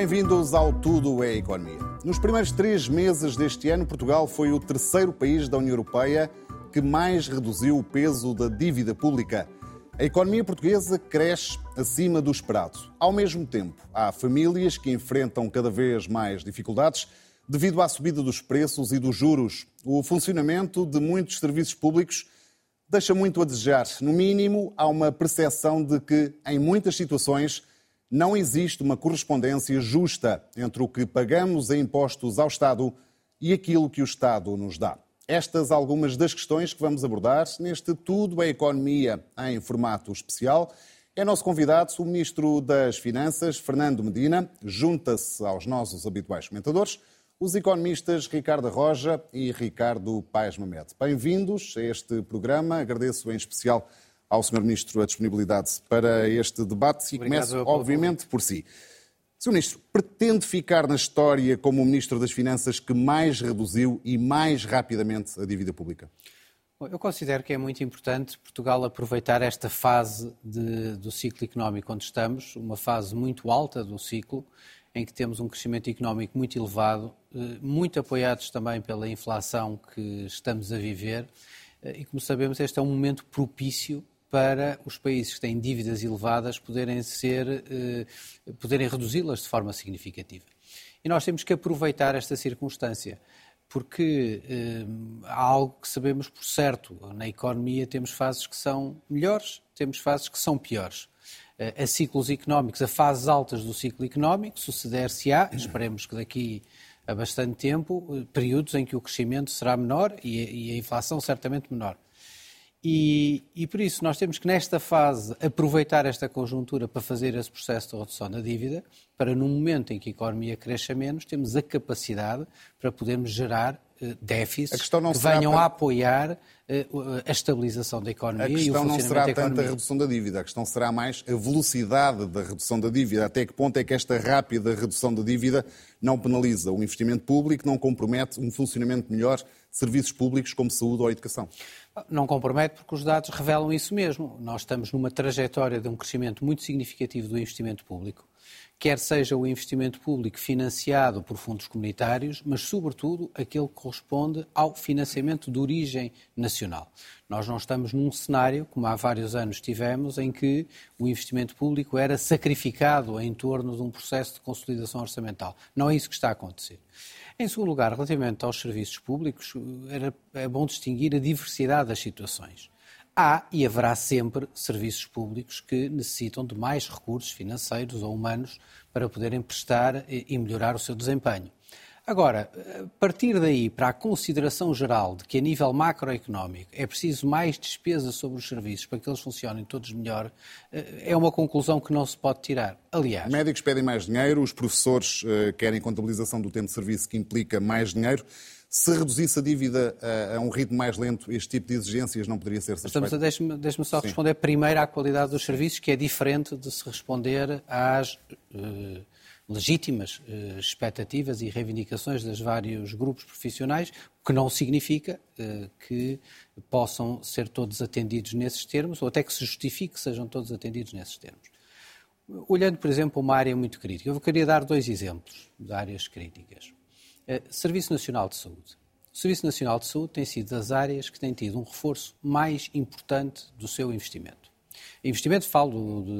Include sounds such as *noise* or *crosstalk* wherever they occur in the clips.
Bem-vindos ao Tudo é Economia. Nos primeiros três meses deste ano, Portugal foi o terceiro país da União Europeia que mais reduziu o peso da dívida pública. A economia portuguesa cresce acima do esperado. Ao mesmo tempo, há famílias que enfrentam cada vez mais dificuldades devido à subida dos preços e dos juros. O funcionamento de muitos serviços públicos deixa muito a desejar. No mínimo, há uma percepção de que, em muitas situações, não existe uma correspondência justa entre o que pagamos em impostos ao Estado e aquilo que o Estado nos dá. Estas algumas das questões que vamos abordar neste Tudo é Economia em formato especial. É nosso convidado o Ministro das Finanças, Fernando Medina, junta-se aos nossos habituais comentadores, os economistas Ricardo Roja e Ricardo Paes Mamed. Bem-vindos a este programa. Agradeço em especial ao Sr. Ministro a disponibilidade para este debate e começo, obviamente, por si. Sr. Ministro, pretende ficar na história como o Ministro das Finanças que mais reduziu e mais rapidamente a dívida pública? Eu considero que é muito importante Portugal aproveitar esta fase de, do ciclo económico onde estamos, uma fase muito alta do ciclo, em que temos um crescimento económico muito elevado, eh, muito apoiados também pela inflação que estamos a viver. Eh, e, como sabemos, este é um momento propício para os países que têm dívidas elevadas poderem ser, eh, poderem reduzi-las de forma significativa. E nós temos que aproveitar esta circunstância, porque eh, há algo que sabemos por certo. Na economia temos fases que são melhores, temos fases que são piores. Eh, a ciclos económicos, a fases altas do ciclo económico, suceder-se-á, esperemos que daqui a bastante tempo, períodos em que o crescimento será menor e a inflação certamente menor. E, e, por isso nós temos que, nesta fase, aproveitar esta conjuntura para fazer esse processo de redução da dívida, para no momento em que a economia cresça menos, temos a capacidade para podermos gerar uh, déficits que venham para... a apoiar uh, a estabilização da economia e o funcionamento da economia. A questão não será tanto a redução da dívida, a questão será mais a velocidade da redução da dívida. Até que ponto é que esta rápida redução da dívida não penaliza o investimento público, não compromete um funcionamento melhor de serviços públicos como saúde ou educação? Não compromete porque os dados revelam isso mesmo. Nós estamos numa trajetória de um crescimento muito significativo do investimento público, quer seja o investimento público financiado por fundos comunitários, mas, sobretudo, aquele que corresponde ao financiamento de origem nacional. Nós não estamos num cenário, como há vários anos tivemos, em que o investimento público era sacrificado em torno de um processo de consolidação orçamental. Não é isso que está a acontecer. Em segundo lugar, relativamente aos serviços públicos, era, é bom distinguir a diversidade das situações. Há e haverá sempre serviços públicos que necessitam de mais recursos financeiros ou humanos para poderem prestar e melhorar o seu desempenho. Agora, partir daí para a consideração geral de que a nível macroeconómico é preciso mais despesa sobre os serviços para que eles funcionem todos melhor, é uma conclusão que não se pode tirar. Aliás. Médicos pedem mais dinheiro, os professores uh, querem contabilização do tempo de serviço que implica mais dinheiro. Se reduzisse a dívida a, a um ritmo mais lento, este tipo de exigências não poderia ser satisfeito? Deixe-me deixe só Sim. responder primeiro à qualidade dos serviços, que é diferente de se responder às. Uh, legítimas eh, expectativas e reivindicações dos vários grupos profissionais, o que não significa eh, que possam ser todos atendidos nesses termos, ou até que se justifique que sejam todos atendidos nesses termos. Olhando, por exemplo, uma área muito crítica, eu queria dar dois exemplos de áreas críticas. Eh, Serviço Nacional de Saúde. O Serviço Nacional de Saúde tem sido das áreas que têm tido um reforço mais importante do seu investimento. Investimento, falo, de,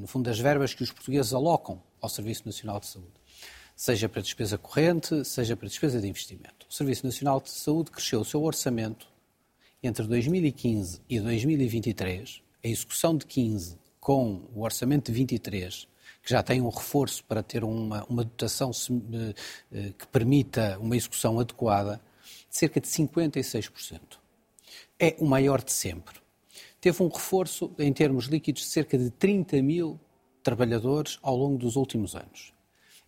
no fundo, das verbas que os portugueses alocam ao Serviço Nacional de Saúde, seja para despesa corrente, seja para despesa de investimento. O Serviço Nacional de Saúde cresceu o seu orçamento entre 2015 e 2023, a execução de 15 com o orçamento de 23, que já tem um reforço para ter uma, uma dotação eh, que permita uma execução adequada, de cerca de 56%. É o maior de sempre. Teve um reforço em termos líquidos de cerca de 30 mil trabalhadores ao longo dos últimos anos.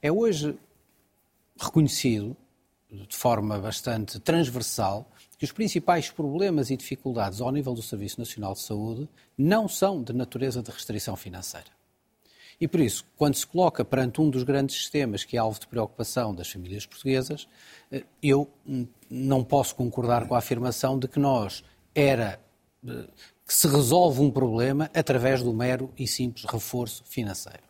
É hoje reconhecido, de forma bastante transversal, que os principais problemas e dificuldades ao nível do Serviço Nacional de Saúde não são de natureza de restrição financeira. E por isso, quando se coloca perante um dos grandes sistemas que é alvo de preocupação das famílias portuguesas, eh, eu não posso concordar com a afirmação de que nós era eh, que se resolve um problema através do mero e simples reforço financeiro.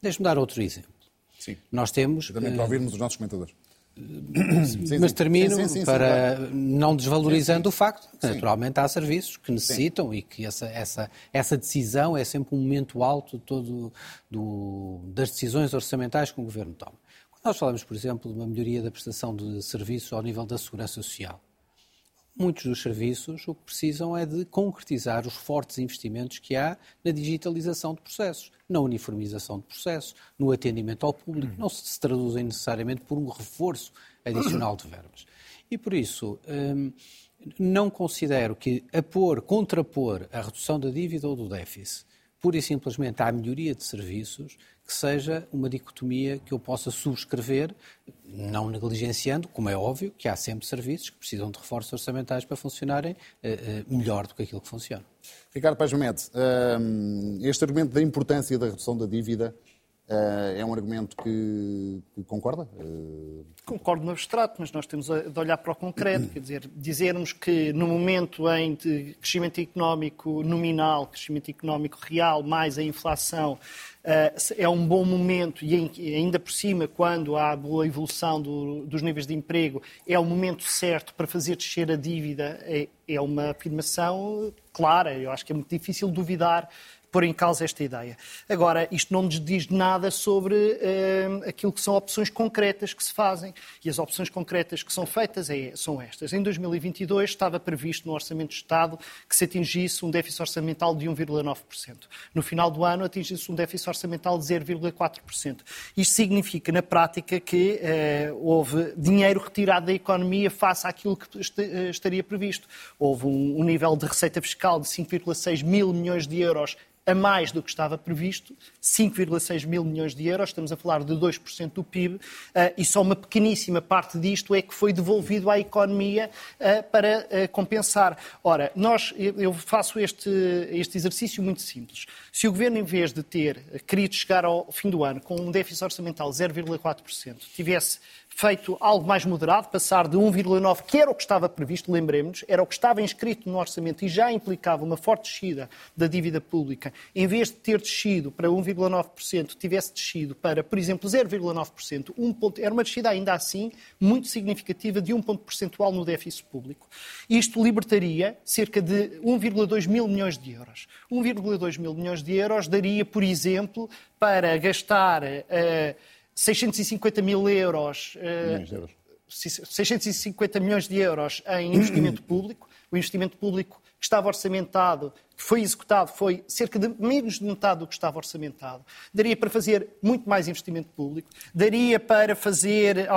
Deixe-me dar outro exemplo. Sim. Nós temos. Também para ouvirmos os nossos comentadores. *coughs* Sim, mas termino sim, sim, para não desvalorizando o facto que naturalmente há serviços que necessitam e que essa, essa, essa decisão é sempre um momento alto todo do, das decisões orçamentais que o Governo toma. Quando nós falamos, por exemplo, de uma melhoria da prestação de serviços ao nível da segurança social, muitos dos serviços o que precisam é de concretizar os fortes investimentos que há na digitalização de processos, na uniformização de processos, no atendimento ao público, não se traduzem necessariamente por um reforço adicional de verbas. E por isso, hum, não considero que apor, contrapor a redução da dívida ou do déficit pura e simplesmente à melhoria de serviços, que seja uma dicotomia que eu possa subscrever, não negligenciando, como é óbvio, que há sempre serviços que precisam de reforços orçamentais para funcionarem uh, uh, melhor do que aquilo que funciona. Ricardo Paz Mete, uh, este argumento da importância da redução da dívida é um argumento que, concorda? Uh... Concordo no abstrato, mas nós temos de olhar para o concreto. Quer dizer, dizermos que no momento em crescimento económico nominal, crescimento económico real, mais a inflação, uh, é um bom momento e ainda por cima, quando há boa evolução do, dos níveis de emprego, é o momento certo para fazer descer a dívida, é, é uma afirmação clara. Eu acho que é muito difícil duvidar pôr em causa esta ideia. Agora, isto não nos diz nada sobre uh, aquilo que são opções concretas que se fazem. E as opções concretas que são feitas é, são estas. Em 2022 estava previsto no Orçamento de Estado que se atingisse um déficit orçamental de 1,9%. No final do ano atinge-se um déficit orçamental de 0,4%. Isto significa, na prática, que uh, houve dinheiro retirado da economia face àquilo que eh, estaria previsto. Houve um, um nível de receita fiscal de 5,6 mil milhões de euros a mais do que estava previsto, 5,6 mil milhões de euros, estamos a falar de 2% do PIB, eh, e só uma pequeníssima parte disto é que foi devolvido à economia eh, para eh, compensar. Ora, nós, eu faço este, este exercício muito simples. Se o Governo, em vez de ter querido chegar ao fim do ano com um déficit orçamental de 0,4%, tivesse feito algo mais moderado, passar de 1,9%, que era o que estava previsto, lembremos, era o que estava inscrito no orçamento e já implicava uma forte descida da dívida pública, em vez de ter descido para 1,9%, tivesse descido para, por exemplo, 0,9%, um ponto, era uma descida ainda assim muito significativa de um ponto percentual no déficit público. Isto libertaria cerca de 1,2 mil milhões de euros. 1,2 mil milhões de euros daria, por exemplo, para gastar. Uh, 650 mil euros, uh, euros. 650 milhões de euros em investimento público. O investimento público que estava orçamentado que foi executado foi cerca de menos de metade do que estava orçamentado. Daria para fazer muito mais investimento público, daria para fazer,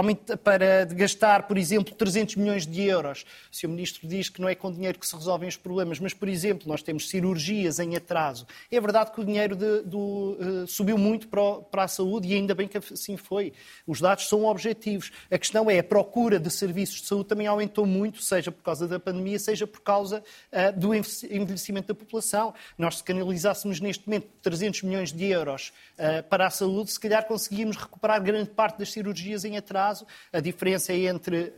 para gastar, por exemplo, 300 milhões de euros. O Sr. Ministro diz que não é com dinheiro que se resolvem os problemas, mas, por exemplo, nós temos cirurgias em atraso. É verdade que o dinheiro de, do, uh, subiu muito para, o, para a saúde e ainda bem que assim foi. Os dados são objetivos. A questão é a procura de serviços de saúde também aumentou muito, seja por causa da pandemia, seja por causa uh, do envelhecimento da população população. Nós, se canalizássemos neste momento 300 milhões de euros uh, para a saúde, se calhar conseguíamos recuperar grande parte das cirurgias em atraso. A diferença entre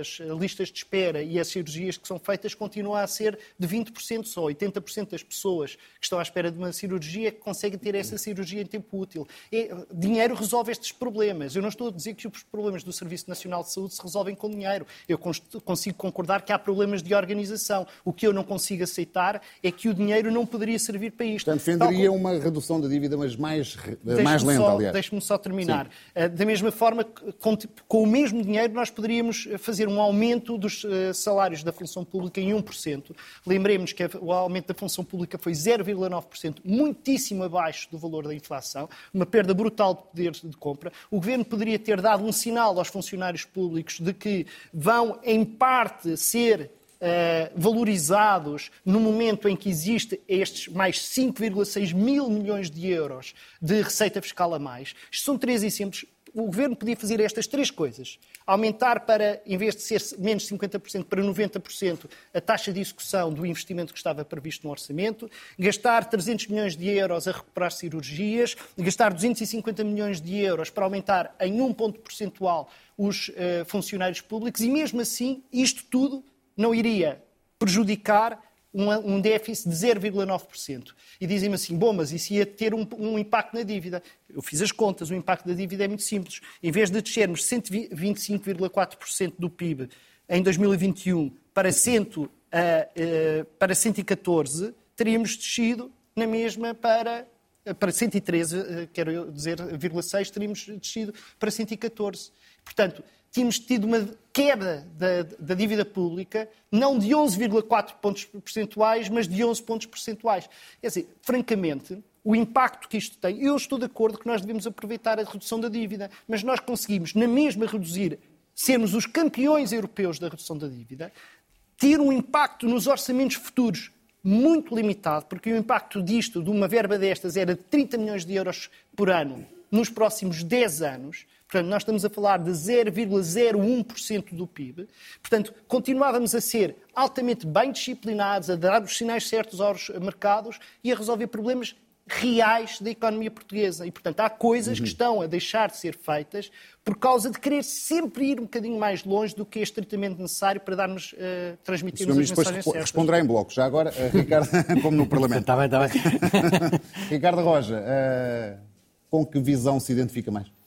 as listas de espera e as cirurgias que são feitas continua a ser de 20% só. 80% das pessoas que estão à espera de uma cirurgia conseguem ter essa cirurgia em tempo útil. E, dinheiro resolve estes problemas. Eu não estou a dizer que os problemas do Serviço Nacional de Saúde se resolvem com dinheiro. Eu consigo concordar que há problemas de organização. O que eu não consigo aceitar é que o dinheiro não poderia servir para isto. Portanto, defenderia como... uma redução da dívida, mas mais, mais lenta, só, aliás. Deixe-me só terminar. Sim. Eh, da mesma forma, com, com, o mesmo dinheiro, nós poderíamos fazer um aumento dos uh, salários da função pública em 1%. Lembremos que o aumento da função pública foi 0,9%, muitíssimo abaixo do valor da inflação, uma perda brutal de poder de compra. O Governo poderia ter dado um sinal aos funcionários públicos de que vão, em parte, ser eh, valorizados no momento em que existe estes mais 5,6 mil milhões de euros de receita fiscal a mais. Isto são três exemplos. O governo podia fazer estas três coisas. Aumentar para, em vez de ser menos 50%, para 90% a taxa de execução do investimento que estava previsto no orçamento, gastar 300 milhões de euros a recuperar cirurgias, gastar 250 milhões de euros para aumentar em um ponto percentual os uh, funcionários públicos e, mesmo assim, isto tudo não iria prejudicar um, déficit de 0,9%. E dizem-me assim, bom, mas isso ia ter um, um, impacto na dívida. Eu fiz as contas, o impacto da dívida é muito simples. Em vez de descermos 125,4% do PIB em 2021 para, 100, uh, uh, para 114, teríamos descido na mesma para para 113, eh, quero dizer, 0,6, teríamos descido para 114. Portanto, tínhamos tido uma queda da, da dívida pública, não de 11,4 pontos percentuais, mas de 11 pontos percentuais. Quer dizer, francamente, o impacto que isto tem, eu estou de acordo que nós devemos aproveitar a redução da dívida, mas nós conseguimos, na mesma, reduzir, sermos os campeões europeus da redução da dívida, ter um impacto nos orçamentos futuros muito limitado, porque o impacto disto, de uma verba destas, era de 30 milhões de euros por ano nos próximos 10 anos. Portanto, nós estamos a falar de 0,01% do PIB. Portanto, continuávamos a ser altamente bem disciplinados, a dar os sinais certos aos mercados e a resolver problemas reais da economia portuguesa. E, portanto, há coisas uhum. que estão a deixar de ser feitas por causa de querer sempre ir um bocadinho mais longe do que é estritamente necessário para darmos, uh, transmitirmos as mensagens depois certas. responderá em bloco. Já agora, uh, Ricardo, *laughs* como no Parlamento. Está bem, está bem. *laughs* Ricardo Roja, uh, com que visão se identifica mais?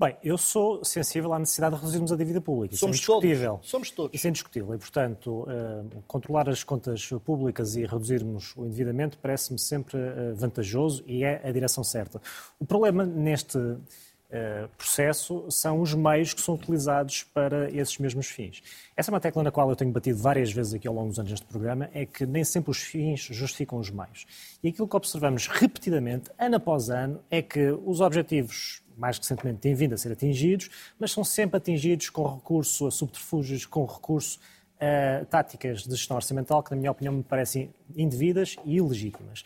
Bem, eu sou sensível à necessidade de reduzirmos a dívida pública. Isso é Somos é indiscutível. Todos. Somos todos. Isso é indiscutível. E, portanto, uh, controlar as contas públicas e reduzirmos o endividamento parece-me sempre uh, vantajoso e é a direção certa. O problema neste uh, processo são os meios que são utilizados para esses mesmos fins. Essa é uma tecla na qual eu tenho batido várias vezes aqui ao longo dos anos neste programa, é que nem sempre os fins justificam os meios. E aquilo que observamos repetidamente, ano após ano, é que os objetivos mais recentemente têm vindo a ser atingidos, mas são sempre atingidos com recurso a subterfúgios, com recurso a táticas de gestão orçamental que, na minha opinião, me parecem indevidas e ilegítimas.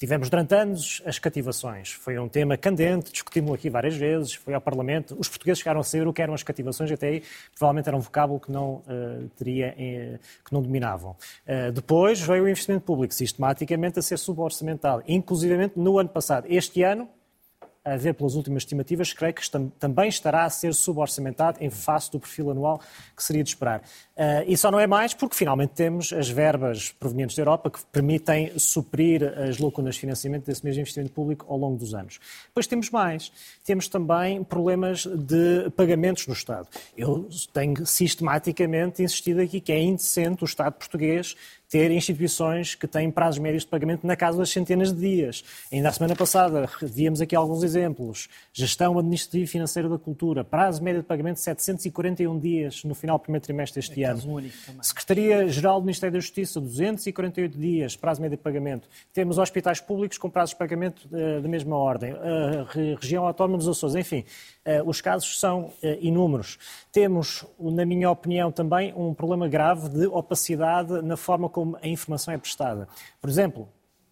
Tivemos durante anos as cativações. Foi um tema candente, discutimos aqui várias vezes, foi ao Parlamento. Os portugueses chegaram a saber o que eram as cativações, até aí provavelmente era um vocábulo que não, uh, teria, uh, que não dominavam. Uh, depois veio o investimento público, sistematicamente a ser suborçamentado, inclusivamente no ano passado. Este ano, a ver pelas últimas estimativas, creio que também estará a ser suborçamentado em face do perfil anual que seria de esperar. Uh, e só não é mais porque finalmente temos as verbas provenientes da Europa que permitem suprir as lacunas de financiamento desse mesmo investimento público ao longo dos anos. Depois temos mais. Temos também problemas de pagamentos no Estado. Eu tenho sistematicamente insistido aqui que é indecente o Estado português ter instituições que têm prazos médios de pagamento na casa das centenas de dias. Ainda a semana passada víamos aqui alguns exemplos. Gestão administrativa e financeira da cultura, prazo médio de pagamento de 741 dias no final do primeiro trimestre deste é ano. Secretaria-Geral do Ministério da Justiça, 248 dias, prazo médio de pagamento. Temos hospitais públicos com prazos de pagamento uh, da mesma ordem. Uh, região Autónoma dos Açores, enfim. Uh, os casos são inúmeros. Temos, na minha opinião, também um problema grave de opacidade na forma como como a informação é prestada. Por exemplo,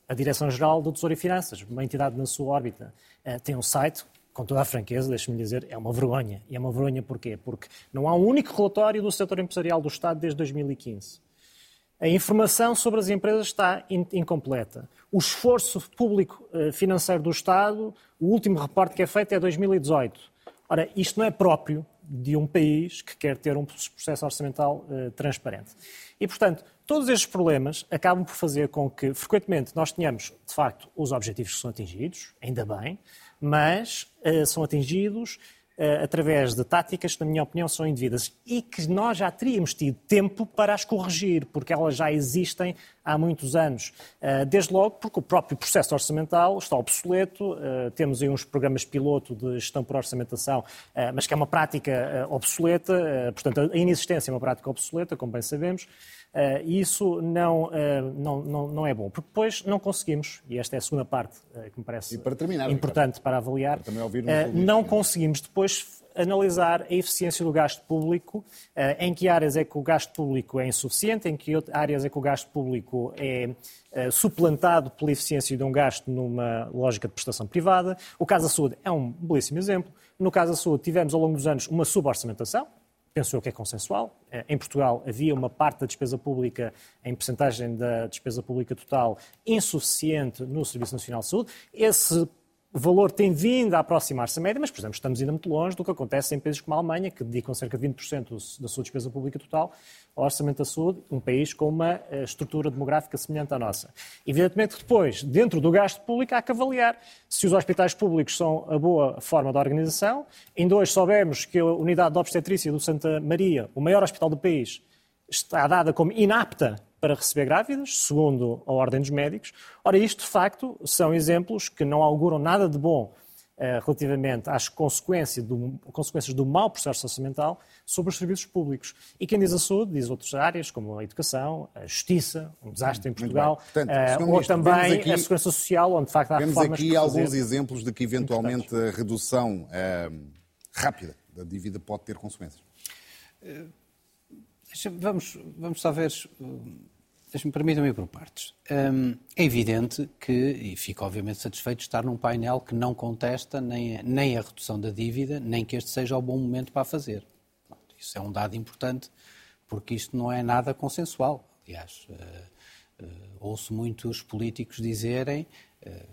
a Direção-Geral do Tesouro e Finanças, uma entidade na sua órbita, eh, tem um site, com toda a franqueza, deixe-me dizer, é uma vergonha. E é uma vergonha porquê? Porque não há um único relatório do setor empresarial do Estado desde 2015. A informação sobre as empresas está incompleta. O esforço público eh, financeiro do Estado, o último reporte que é feito é 2018. Ora, isto não é próprio de um país que quer ter um processo orçamental uh, transparente. E, portanto, todos estes problemas acabam por fazer com que, frequentemente, nós tenhamos, de facto, os objetivos que são atingidos, ainda bem, mas uh, são atingidos uh, através de táticas que, na minha opinião, são indevidas e que nós já teríamos tido tempo para as corrigir, porque elas já existem há muitos anos. Uh, desde logo porque o próprio processo orçamental está obsoleto, temos aí uns programas piloto de gestão por orçamentação, mas que é uma prática obsoleta, portanto, a inexistência é uma prática obsoleta, como bem sabemos. Uh, isso não, uh, não, não, não, é bom, porque depois não conseguimos, e esta é a segunda parte uh, que me parece para terminar, importante Ricardo, para avaliar, não conseguimos depois analisar a eficiência do gasto público, em que áreas é que o gasto público é insuficiente, em que áreas é que o gasto público é suplantado pela eficiência de um gasto numa lógica de prestação privada. O caso da saúde é um belíssimo exemplo. No caso da saúde, tivemos ao longo dos anos uma suborçamentação, penso eu que é consensual. Eh, em Portugal havia uma parte da despesa pública, em percentagem da despesa pública total, insuficiente no Serviço Nacional de Saúde. Esse o valor tem vindo a aproximar-se da média, mas, por exemplo, estamos ainda muito longe do que acontece em países como a Alemanha, que dedicam cerca de 20% da sua despesa pública total ao orçamento da saúde, um país com uma eh, estrutura demográfica semelhante à nossa. Evidentemente depois, dentro do gasto público, há que avaliar se os hospitais públicos são a boa forma de organização. Em dois soubemos que a unidade de obstetrícia do Santa Maria, o maior hospital do país, está dada como inapta para receber grávidas, segundo a Ordem dos Médicos. Ora, isto, de facto, são exemplos que não auguram nada de bom eh, relativamente às consequências do, consequências do mau processo orçamental sobre os serviços públicos. E quem diz a saúde diz outras áreas, como a educação, a justiça, um desastre em Portugal, Portanto, uh, ou Ministro, também aqui, a segurança social, onde de facto há Temos aqui alguns exemplos de que eventualmente a redução uh, rápida da dívida pode ter consequências. Vamos, vamos talvez. Deixe-me permitam-me por partes. Hum, é evidente que, e fico obviamente satisfeito de estar num painel que não contesta nem, nem a redução da dívida, nem que este seja o bom momento para a fazer. Isso é um dado importante, porque isto não é nada consensual. Aliás, uh, uh, ouço muitos políticos dizerem,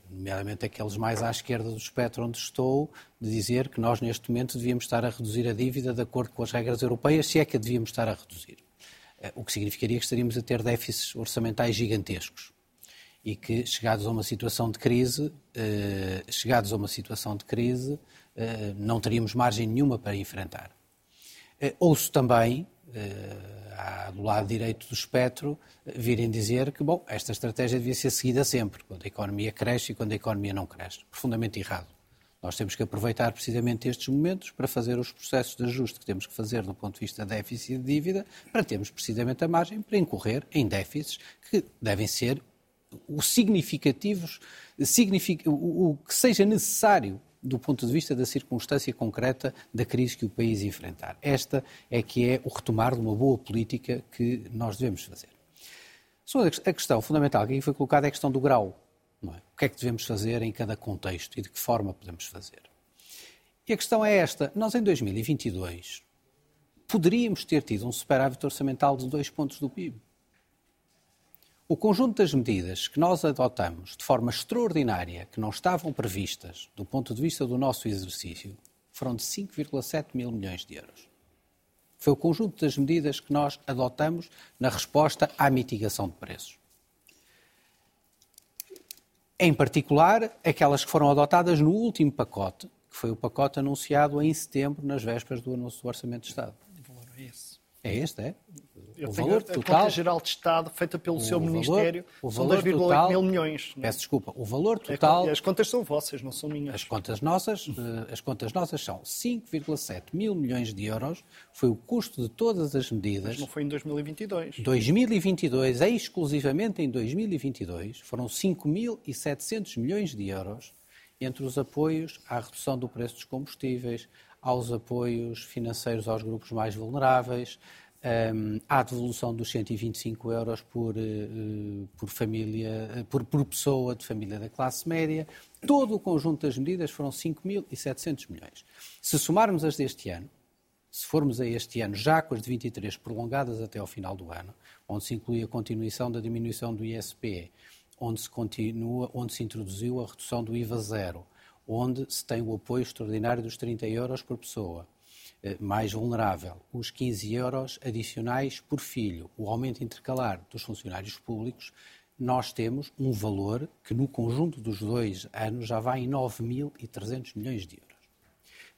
nomeadamente aqueles mais à esquerda do espectro onde estou, de dizer que nós neste momento devíamos estar a reduzir a dívida de acordo com as regras europeias, se é que a devíamos estar a reduzir. O que significaria que estaríamos a ter déficits orçamentais gigantescos e que, chegados a uma situação de crise, chegados a uma situação de crise, não teríamos margem nenhuma para enfrentar. Eh, ouço também, eh, do lado direito do espectro, virem dizer que, bom, esta estratégia devia ser seguida sempre, quando a economia cresce e quando a economia não cresce. Profundamente errado. Nós temos que aproveitar precisamente estes momentos para fazer os processos de ajuste que temos que fazer do ponto de vista de déficit e de dívida, para termos precisamente a margem para incorrer em déficits que devem ser os significativos, o que seja necessário do ponto de vista da circunstância concreta da crise que o país enfrentar. Esta é que é o retomar de uma boa política que nós devemos fazer. A questão fundamental que aqui foi colocada é a questão do grau. É? O que é que devemos fazer em cada contexto e de que forma podemos fazer? E a questão é esta: nós em 2022 poderíamos ter tido um superávit orçamental de dois pontos do PIB. O conjunto das medidas que nós adotamos de forma extraordinária, que não estavam previstas do ponto de vista do nosso exercício, foram de 5,7 mil milhões de euros. Foi o conjunto das medidas que nós adotamos na resposta à mitigação de preços. Em particular, aquelas que foram adotadas no último pacote, que foi o pacote anunciado em setembro, nas vésperas do anúncio do Orçamento de Estado. É esse. É este, é? Eu o valor a, total, a conta geral de Estado feita pelo seu valor, Ministério o valor são 2,8 mil milhões. Não? É? Peço desculpa, o valor é total... É, as contas são vossas, não são minhas. As contas nossas, eh, as contas nossas são 5,7 mil milhões de euros, foi o custo de todas as medidas... Mas não foi em 2022. 2022, exclusivamente em 2022, foram 5.700 milhões de euros entre os apoios à redução do preço dos combustíveis, aos apoios financeiros aos grupos mais vulneráveis, um, à devolução dos 125 euros por, uh, por família, uh, por, por, pessoa de família da classe média. Todo o conjunto das medidas foram 5.700 milhões. Se somarmos as deste ano, se formos a este ano já com as de 23 prolongadas até ao final do ano, onde se inclui a continuação da diminuição do ISP, onde se continua, onde se introduziu a redução do IVA zero, onde se tem o apoio extraordinário dos 30 euros por pessoa, mais vulnerável, os 15 euros adicionais por filho, o aumento intercalar dos funcionários públicos, nós temos um valor que no conjunto dos dois anos já vai em 9.300 milhões de euros.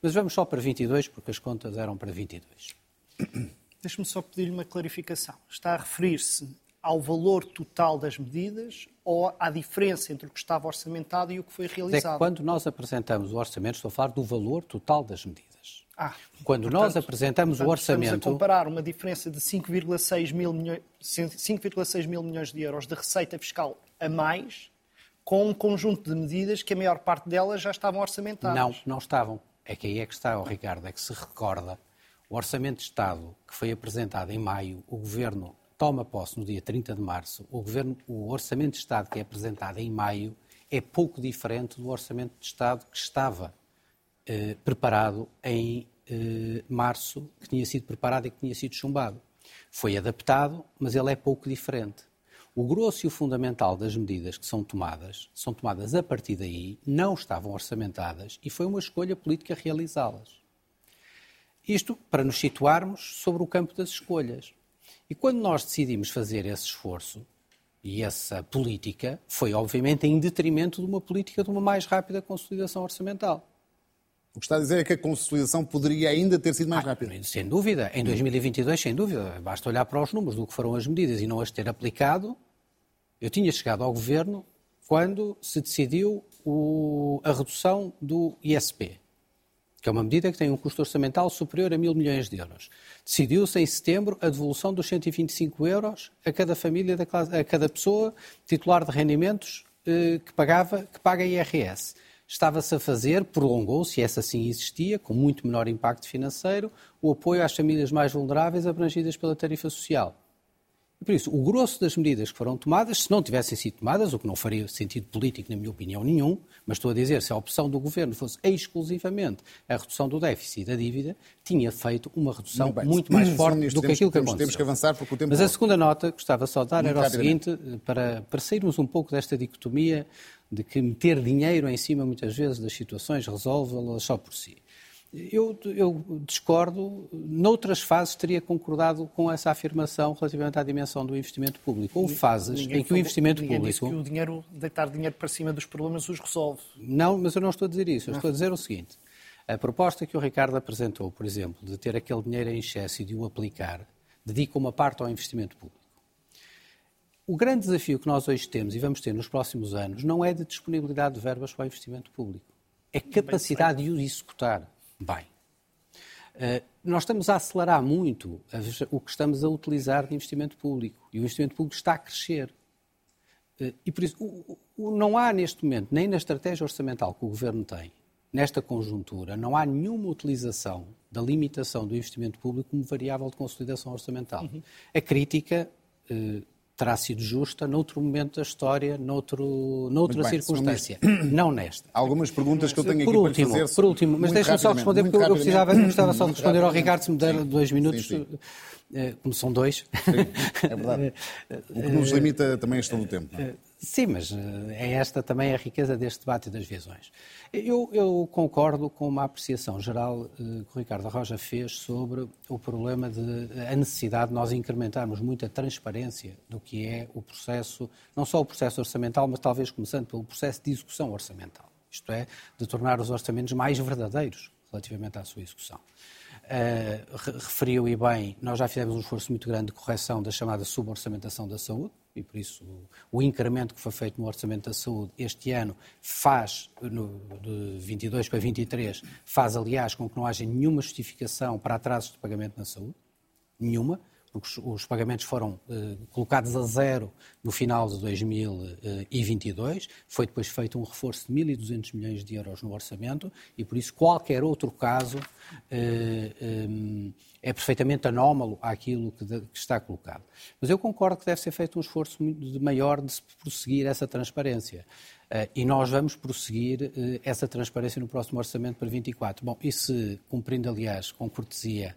Mas vamos só para 22, porque as contas eram para 22. *coughs* Deixe-me só pedir-lhe uma clarificação. Está a referir-se ao valor total das medidas ou à diferença entre o que estava orçamentado e o que foi realizado? É que quando nós apresentamos o orçamento, estou a falar do valor total das medidas. Ah, Quando portanto, nós apresentamos portanto, o orçamento. Estamos a comparar uma diferença de 5,6 mil, milhões, 5,6 mil milhões de euros de receita fiscal a mais com um conjunto de medidas que a maior parte delas já estavam orçamentadas. Não, não estavam. É que aí é que está, oh, Ricardo, é que se recorda o Orçamento de Estado que foi apresentado em maio, o Governo toma posse no dia 30 de março, o, governo, o Orçamento de Estado que é apresentado em maio é pouco diferente do Orçamento de Estado que estava eh, preparado em eh, março, que tinha sido preparado e que tinha sido chumbado. Foi adaptado, mas ele é pouco diferente. O grosso e o fundamental das medidas que são tomadas, são tomadas a partir daí, não estavam orçamentadas e foi uma escolha política realizá-las. Isto para nos situarmos sobre o campo das escolhas. E quando nós decidimos fazer esse esforço e essa política, foi obviamente em detrimento de uma política de uma mais rápida consolidação orçamental. O que está a dizer é que a consolidação poderia ainda ter sido mais ah, rápida. Sem dúvida. Em 2022, sem dúvida. Basta olhar para os números do que foram as medidas e não as ter aplicado. Eu tinha chegado ao governo quando se decidiu o, a redução do ISP, que é uma medida que tem um custo orçamental superior a mil milhões de euros. Decidiu-se em setembro a devolução dos 125 euros a cada família, a cada pessoa titular de rendimentos eh, que, pagava, que paga IRS estava-se a fazer, prolongou-se, essa sim existia, com muito menor impacto financeiro, o apoio às famílias mais vulneráveis abrangidas pela tarifa social. Por isso, o grosso das medidas que foram tomadas, se não tivessem sido tomadas, o que não faria sentido político, na minha opinião, nenhum, mas estou a dizer, se a opção do governo fosse exclusivamente a redução do déficit e da dívida, tinha feito uma redução bem, muito mais *clears throat* forte do que aquilo que aconteceu. Temos que avançar porque o tempo... Mas a segunda nota, gostava só de dar, era o seguinte, para, para sairmos um pouco desta dicotomia de que meter dinheiro em cima, muitas vezes, das situações resolve-las só por si. Eu, eu, discordo, noutras fases teria concordado com essa afirmação relativamente à dimensão do investimento público. Houve fases ninguém em que o investimento ninguém público. Disse que o dinheiro, deitar dinheiro para cima dos problemas os resolve. Não, mas eu não estou a dizer isso. Eu estou a dizer o seguinte: a proposta que o Ricardo apresentou, por exemplo, de ter aquele dinheiro em excesso e de o aplicar, dedica uma parte ao investimento público. O grande desafio que nós hoje temos e vamos ter nos próximos anos não é de disponibilidade de verbas para o investimento público, é capacidade de o executar bem. Uh, nós estamos a acelerar muito o que estamos a utilizar de investimento público e o investimento público está a crescer. Uh, e por isso, o, o, não há neste momento, nem na estratégia orçamental que o Governo tem, nesta conjuntura, não há nenhuma utilização da limitação do investimento público como variável de consolidação orçamental. Uhum. A crítica. Uh, terá sido justa noutro momento da história, noutro, noutra bem, circunstância, *clears throat* não nesta. Há algumas perguntas que eu tenho por aqui último, para fazer. Por último, mas deixa-me só responder, porque eu precisava, gostava só de responder ao Ricardo, se me der dois minutos, sim, sim. Eh, como são dois. Sim, é verdade. *laughs* o que nos limita também é a questão do tempo. É? Sim, mas eh, é esta também a riqueza deste debate e das visões. Eu, eu concordo com uma apreciação geral uh, que o Ricardo Roja fez sobre o problema de a necessidade de nós incrementarmos muito a transparência do que é o processo, não só o processo orçamental, mas talvez começando pelo processo de execução orçamental. Isto é, de tornar os orçamentos mais verdadeiros relativamente à sua execução. Uh, referiu e bem, nós já fizemos um esforço muito grande de correção da chamada suborçamentação da saúde, e por isso o, incremento que foi feito no Orçamento da Saúde este ano faz, no, de 22 para 23, faz aliás com que não haja nenhuma justificação para atrasos de pagamento na saúde, nenhuma, os, os pagamentos foram eh, colocados a zero no final de 2022, foi depois feito um reforço de 1.200 milhões de euros no orçamento e por isso qualquer outro caso eh, eh, é perfeitamente anómalo àquilo que, de, que, está colocado. Mas eu concordo que deve ser feito um esforço muito maior de se prosseguir essa transparência. Uh, e nós vamos prosseguir uh, essa transparência no próximo orçamento para 24. Bom, e se, cumprindo, aliás, com cortesia,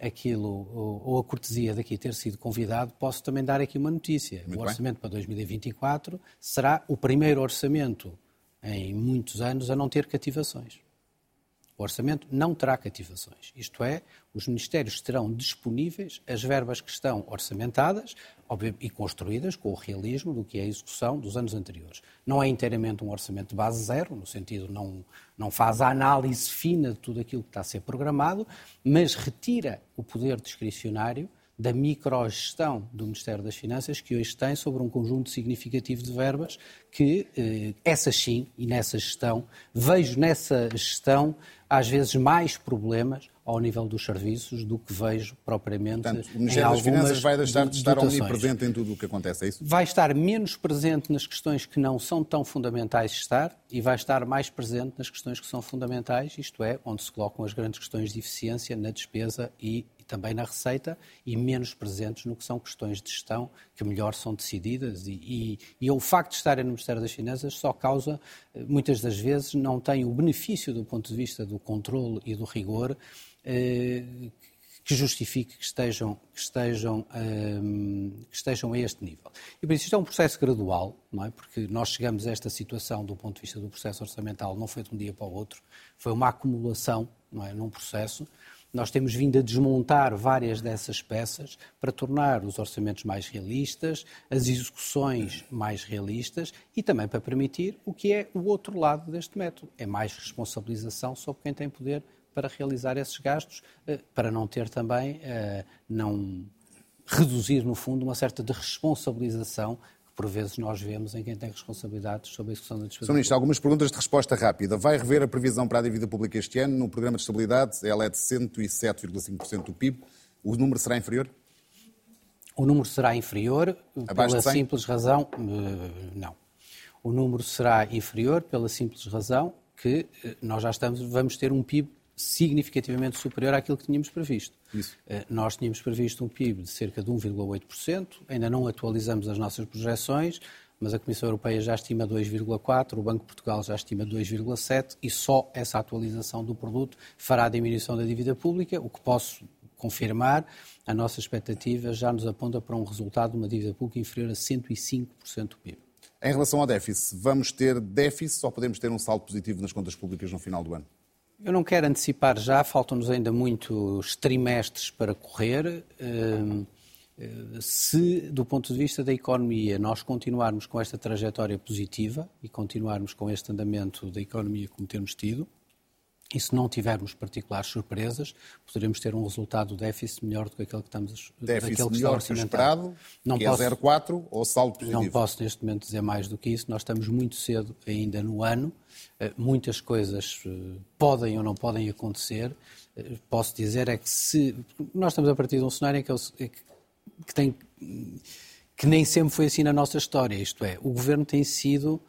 aquilo, ou, ou, a cortesia daqui ter sido convidado, posso também dar aqui uma notícia. Muito o orçamento bem. para 2024 será o primeiro orçamento em muitos anos a não ter cativações. O orçamento não terá cativações. Isto é, os ministérios terão disponíveis as verbas que estão orçamentadas e construídas com o realismo do que é a execução dos anos anteriores. Não é inteiramente um orçamento de base zero, no sentido não, não faz a análise fina de tudo aquilo que está a ser programado, mas retira o poder discricionário da microgestão do Ministério das Finanças, que hoje tem sobre um conjunto significativo de verbas, que eh, essas sim, e nessa gestão, vejo nessa gestão às vezes mais problemas ao nível dos serviços do que vejo propriamente Portanto, o Ministério das Finanças vai deixar de estar omnipresente em tudo o que acontece, é isso? Vai estar menos presente nas questões que não são tão fundamentais estar e vai estar mais presente nas questões que são fundamentais, isto é, onde se colocam as grandes questões de eficiência na despesa e também na receita e menos presentes no que são questões de gestão que melhor são decididas. E, e, e o facto de estarem no Ministério das Finanças só causa, eh, muitas das vezes, não tem o benefício do ponto de vista do controle e do rigor eh, que justifique que estejam, que, estejam, um, que estejam a este nível. E por isso isto é um processo gradual, não é? porque nós chegamos a esta situação do ponto de vista do processo orçamental, não foi de um dia para o outro, foi uma acumulação não é? num processo. Nós temos vindo a desmontar várias dessas peças para tornar os orçamentos mais realistas, as execuções mais realistas e também para permitir o que é o outro lado deste método. É mais responsabilização sobre quem tem poder para realizar esses gastos, eh, para não ter também, eh, não reduzir, no fundo, uma certa de responsabilização por vezes nós vemos em quem tem responsabilidades sobre a execução da despesa. Sr. Ministro, algumas perguntas de resposta rápida. Vai rever a previsão para a dívida pública este ano no programa de estabilidade? Ela é de 107,5% do PIB. O número será inferior? O número será inferior Abaixo pela simples razão. Eh, não. O número será inferior pela simples razão que nós já estamos, vamos ter um PIB significativamente superior àquilo que tínhamos previsto. Isso. Eh, nós tínhamos previsto um PIB de cerca de 1,8%, ainda não atualizamos as nossas projeções, mas a Comissão Europeia já estima 2,4%, o Banco de Portugal já estima 2,7% e só essa atualização do produto fará a diminuição da dívida pública, o que posso confirmar, a nossa expectativa já nos aponta para um resultado de uma dívida pública inferior a 105% do PIB. Em relação ao déficit, vamos ter déficit ou podemos ter um saldo positivo nas contas públicas no final do ano? Eu não quero antecipar já, faltam-nos ainda muitos trimestres para correr. Hum, eh, se, do ponto de vista da economia, nós continuarmos com esta trajetória positiva e continuarmos com este andamento da economia como temos tido, e se não tivermos particulares surpresas, poderemos ter um resultado do déficit melhor do que aquele que estamos déficit daquele que melhor está que esperado, não que é posso, é 0,4 ou saldo positivo? Não posso neste momento dizer mais do que isso. Nós estamos muito cedo ainda no ano. Eh, muitas coisas eh, podem ou não podem acontecer. Eh, posso dizer é que se nós estamos a partir de um cenário em que, que tem que nem sempre foi assim na nossa história. Isto é, o governo tem sido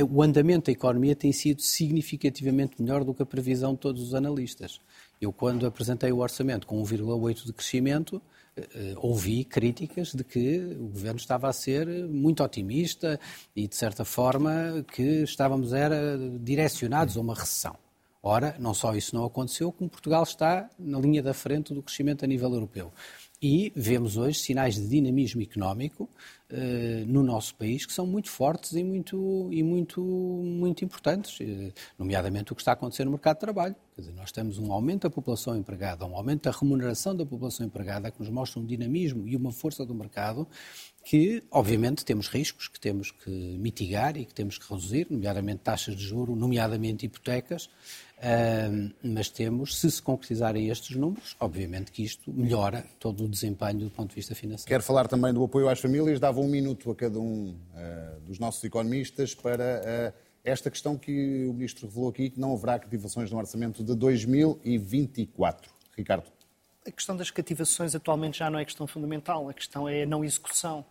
o andamento da economia tem sido significativamente melhor do que a previsão de todos os analistas. Eu, quando apresentei o orçamento com 1,8% de crescimento, eh, eh, ouvi críticas de que o governo estava a ser muito otimista e, de certa forma, que estávamos era, direcionados a uma recessão. Ora, não só isso não aconteceu, como Portugal está na linha da frente do crescimento a nível europeu. E vemos hoje sinais de dinamismo económico uh, no nosso país que são muito fortes e muito, e muito, muito importantes, uh, nomeadamente o que está a acontecer no mercado de trabalho. Dizer, nós temos um aumento da população empregada, um aumento da remuneração da população empregada que nos mostra um dinamismo e uma força do mercado que, obviamente, temos riscos que temos que mitigar e que temos que reduzir, nomeadamente taxas de juro, nomeadamente hipotecas, mas temos, se se concretizarem estes números, obviamente que isto melhora todo o desempenho do ponto de vista financeiro. Quero falar também do apoio às famílias. Dava um minuto a cada um uh, dos nossos economistas para uh, esta questão que o Ministro revelou aqui, que não haverá cativações no orçamento de 2024. Ricardo. A questão das cativações atualmente já não é questão fundamental, a questão é a não execução.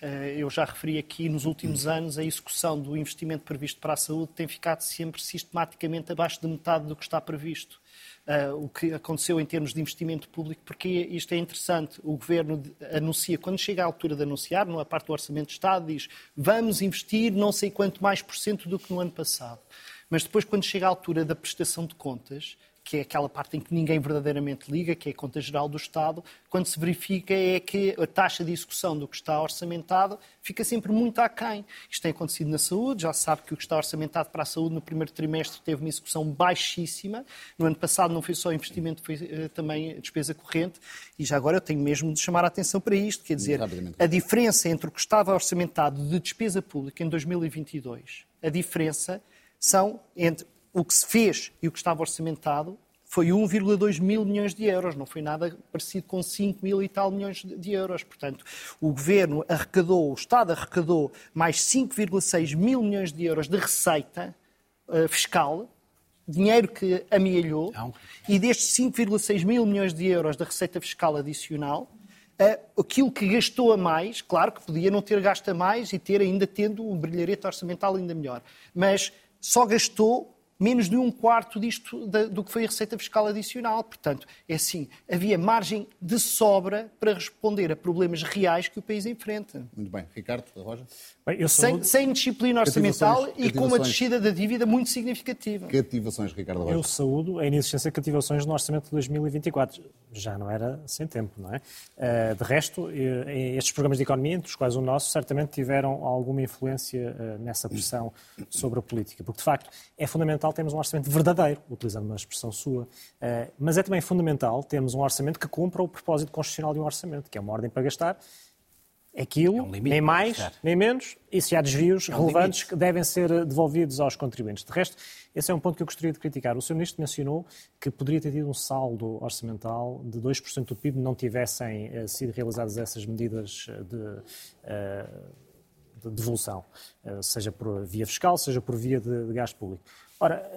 Eh, eu já referi aqui, nos últimos anos, a execução do investimento previsto para a saúde tem ficado sempre sistematicamente abaixo de metade do que está previsto. Uh, o que aconteceu em termos de investimento público, porque isto é interessante. O Governo anuncia, quando chega à altura de anunciar, numa parte do Orçamento de Estado, diz vamos investir não sei quanto mais por cento do que no ano passado. Mas depois, quando chega à altura da prestação de contas, que é aquela parte em que ninguém verdadeiramente liga, que é a conta geral do Estado, quando se verifica é que a taxa de execução do que está orçamentado fica sempre muito aquém. Isto tem acontecido na saúde, já se sabe que o que está orçamentado para a saúde no primeiro trimestre teve uma execução baixíssima. No ano passado não foi só investimento, foi uh, também despesa corrente. E já agora eu tenho mesmo de chamar a atenção para isto, quer dizer, a diferença entre o que estava orçamentado de despesa pública em 2022, a diferença são entre o que se fez e o que estava orçamentado foi 1,2 mil milhões de euros, não foi nada parecido com 5 mil e tal milhões de euros. Portanto, o Governo arrecadou, o Estado arrecadou mais 5,6 mil milhões de euros de receita uh, fiscal, dinheiro que amealhou, e destes 5,6 mil milhões de euros de receita fiscal adicional, uh, aquilo que gastou a mais, claro que podia não ter gasto a mais e ter ainda tendo um brilharete orçamental ainda melhor, mas só gastou menos de um quarto disto do que foi a receita fiscal adicional. Portanto, é assim, havia margem de sobra para responder a problemas reais que o país enfrenta. Muito bem. Ricardo, Roja? Bem, sem, sem, disciplina orçamental e com uma descida da dívida muito significativa. Cativações, Ricardo Roja? Eu saúdo a inexistência de cativações no orçamento de 2024. Já não era sem tempo, não é? Eh, de resto, eh, estes programas de economia, entre os quais o nosso, certamente tiveram alguma influência eh, nessa pressão sobre a política. Porque, de facto, é fundamental termos um orçamento verdadeiro, utilizando uma expressão sua, mas é também fundamental termos um orçamento que cumpra o propósito constitucional de um orçamento, que é uma ordem para gastar aquilo, é um nem mais, nem menos, e se há desvios é um relevantes limite. que devem ser devolvidos aos contribuintes. De resto, esse é um ponto que eu gostaria de criticar. O Sr. Ministro mencionou que poderia ter tido um saldo orçamental de 2% do PIB não tivessem uh, sido realizadas essas medidas de, de devolução, seja por via fiscal, seja por via de, de gasto público. Ora,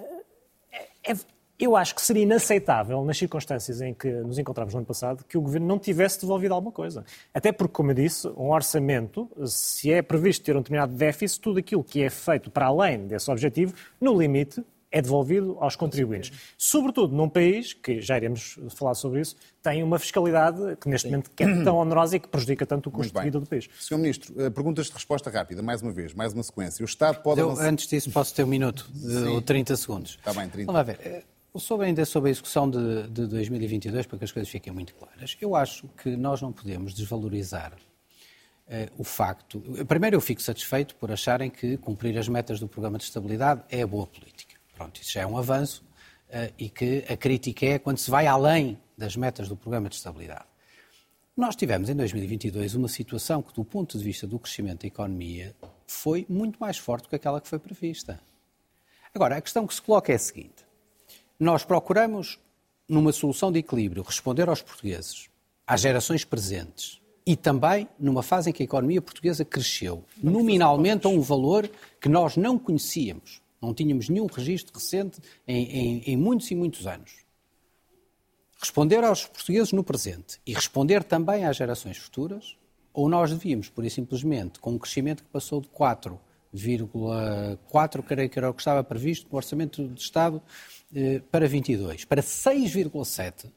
é, é eu acho que seria inaceitável, nas circunstâncias em que nos encontramos no ano passado, que o Governo não tivesse devolvido alguma coisa. Até porque, como eu disse, um orçamento, se é previsto ter um determinado déficit, tudo aquilo que é feito para além desse objetivo, no limite, é devolvido aos contribuintes. Sobretudo num país, que já iremos falar sobre isso, tem uma fiscalidade que neste Sim. momento é tão onerosa e que prejudica tanto o custo de vida do país. Sr. Ministro, eh, perguntas de resposta rápida, mais uma vez, mais uma sequência. O Estado pode... Eu, antes disso, posso ter um minuto, ou 30 segundos. Está bem, 30. Vamos lá ver. Eh, Sobre ainda sobre a execução de, de 2022, para que as coisas fiquem muito claras, eu acho que nós não podemos desvalorizar uh, o facto. Primeiro, eu fico satisfeito por acharem que cumprir as metas do programa de estabilidade é boa política. Pronto, isso já é um avanço uh, e que a crítica é quando se vai além das metas do programa de estabilidade. Nós tivemos em 2022 uma situação que, do ponto de vista do crescimento da economia, foi muito mais forte do que aquela que foi prevista. Agora, a questão que se coloca é a seguinte: nós procuramos, numa solução de equilíbrio, responder aos portugueses, às gerações presentes e também numa fase em que a economia portuguesa cresceu, nominalmente a um valor que nós não conhecíamos. Não tínhamos nenhum registro recente em, em, em muitos e muitos anos. Responder aos portugueses no presente e responder também às gerações futuras, ou nós devíamos, por e simplesmente, com um crescimento que passou de 4,4, creio que era o que estava previsto no Orçamento de Estado, eh, para 22, para 6,7,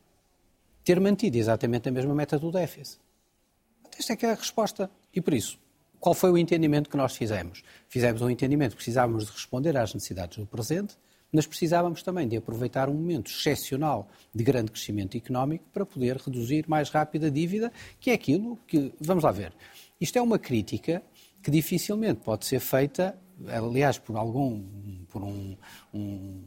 ter mantido exatamente a mesma meta do déficit. Esta é que é a resposta. E por isso, qual foi o entendimento que nós fizemos? Fizemos um entendimento que precisávamos de responder às necessidades do presente, mas precisávamos também de aproveitar um momento excepcional de grande crescimento económico para poder reduzir mais rápido a dívida, que é aquilo que. Vamos lá ver. Isto é uma crítica que dificilmente pode ser feita, aliás, por algum. por um, um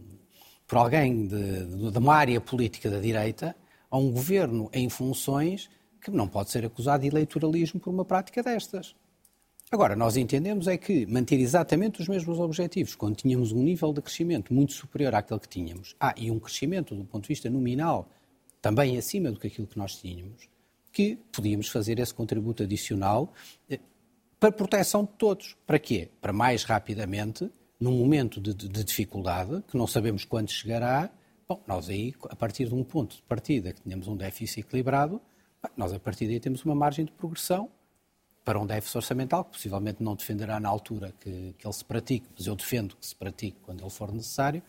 por alguém de, de, uma área política da direita a um governo em funções que não pode ser acusado de eleitoralismo por uma prática destas. Agora, nós entendemos é que manter exatamente os mesmos objetivos, quando tínhamos um nível de crescimento muito superior àquele que tínhamos, ah, e um crescimento do ponto de vista nominal também acima do que aquilo que nós tínhamos, que podíamos fazer esse contributo adicional eh, para proteção de todos. Para quê? Para mais rapidamente num momento de, de, de dificuldade, que não sabemos quando chegará, bom, nós aí, a partir de um ponto de partida que tenhamos um déficit equilibrado, nós a partir daí temos uma margem de progressão para um déficit orçamental, que possivelmente não defenderá na altura que, que ele se pratique, mas eu defendo que se pratique quando ele for necessário,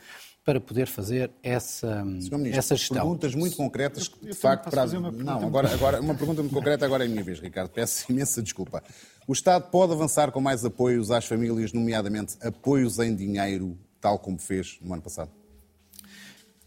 para poder fazer essa, Ministro, essa gestão. Perguntas muito concretas, que, de facto, para... Não, agora, agora, uma pergunta muito concreta, agora é a minha vez, Ricardo. Peço *laughs* imensa desculpa. O Estado pode avançar com mais apoios às famílias, nomeadamente apoios em dinheiro, tal como fez no ano passado?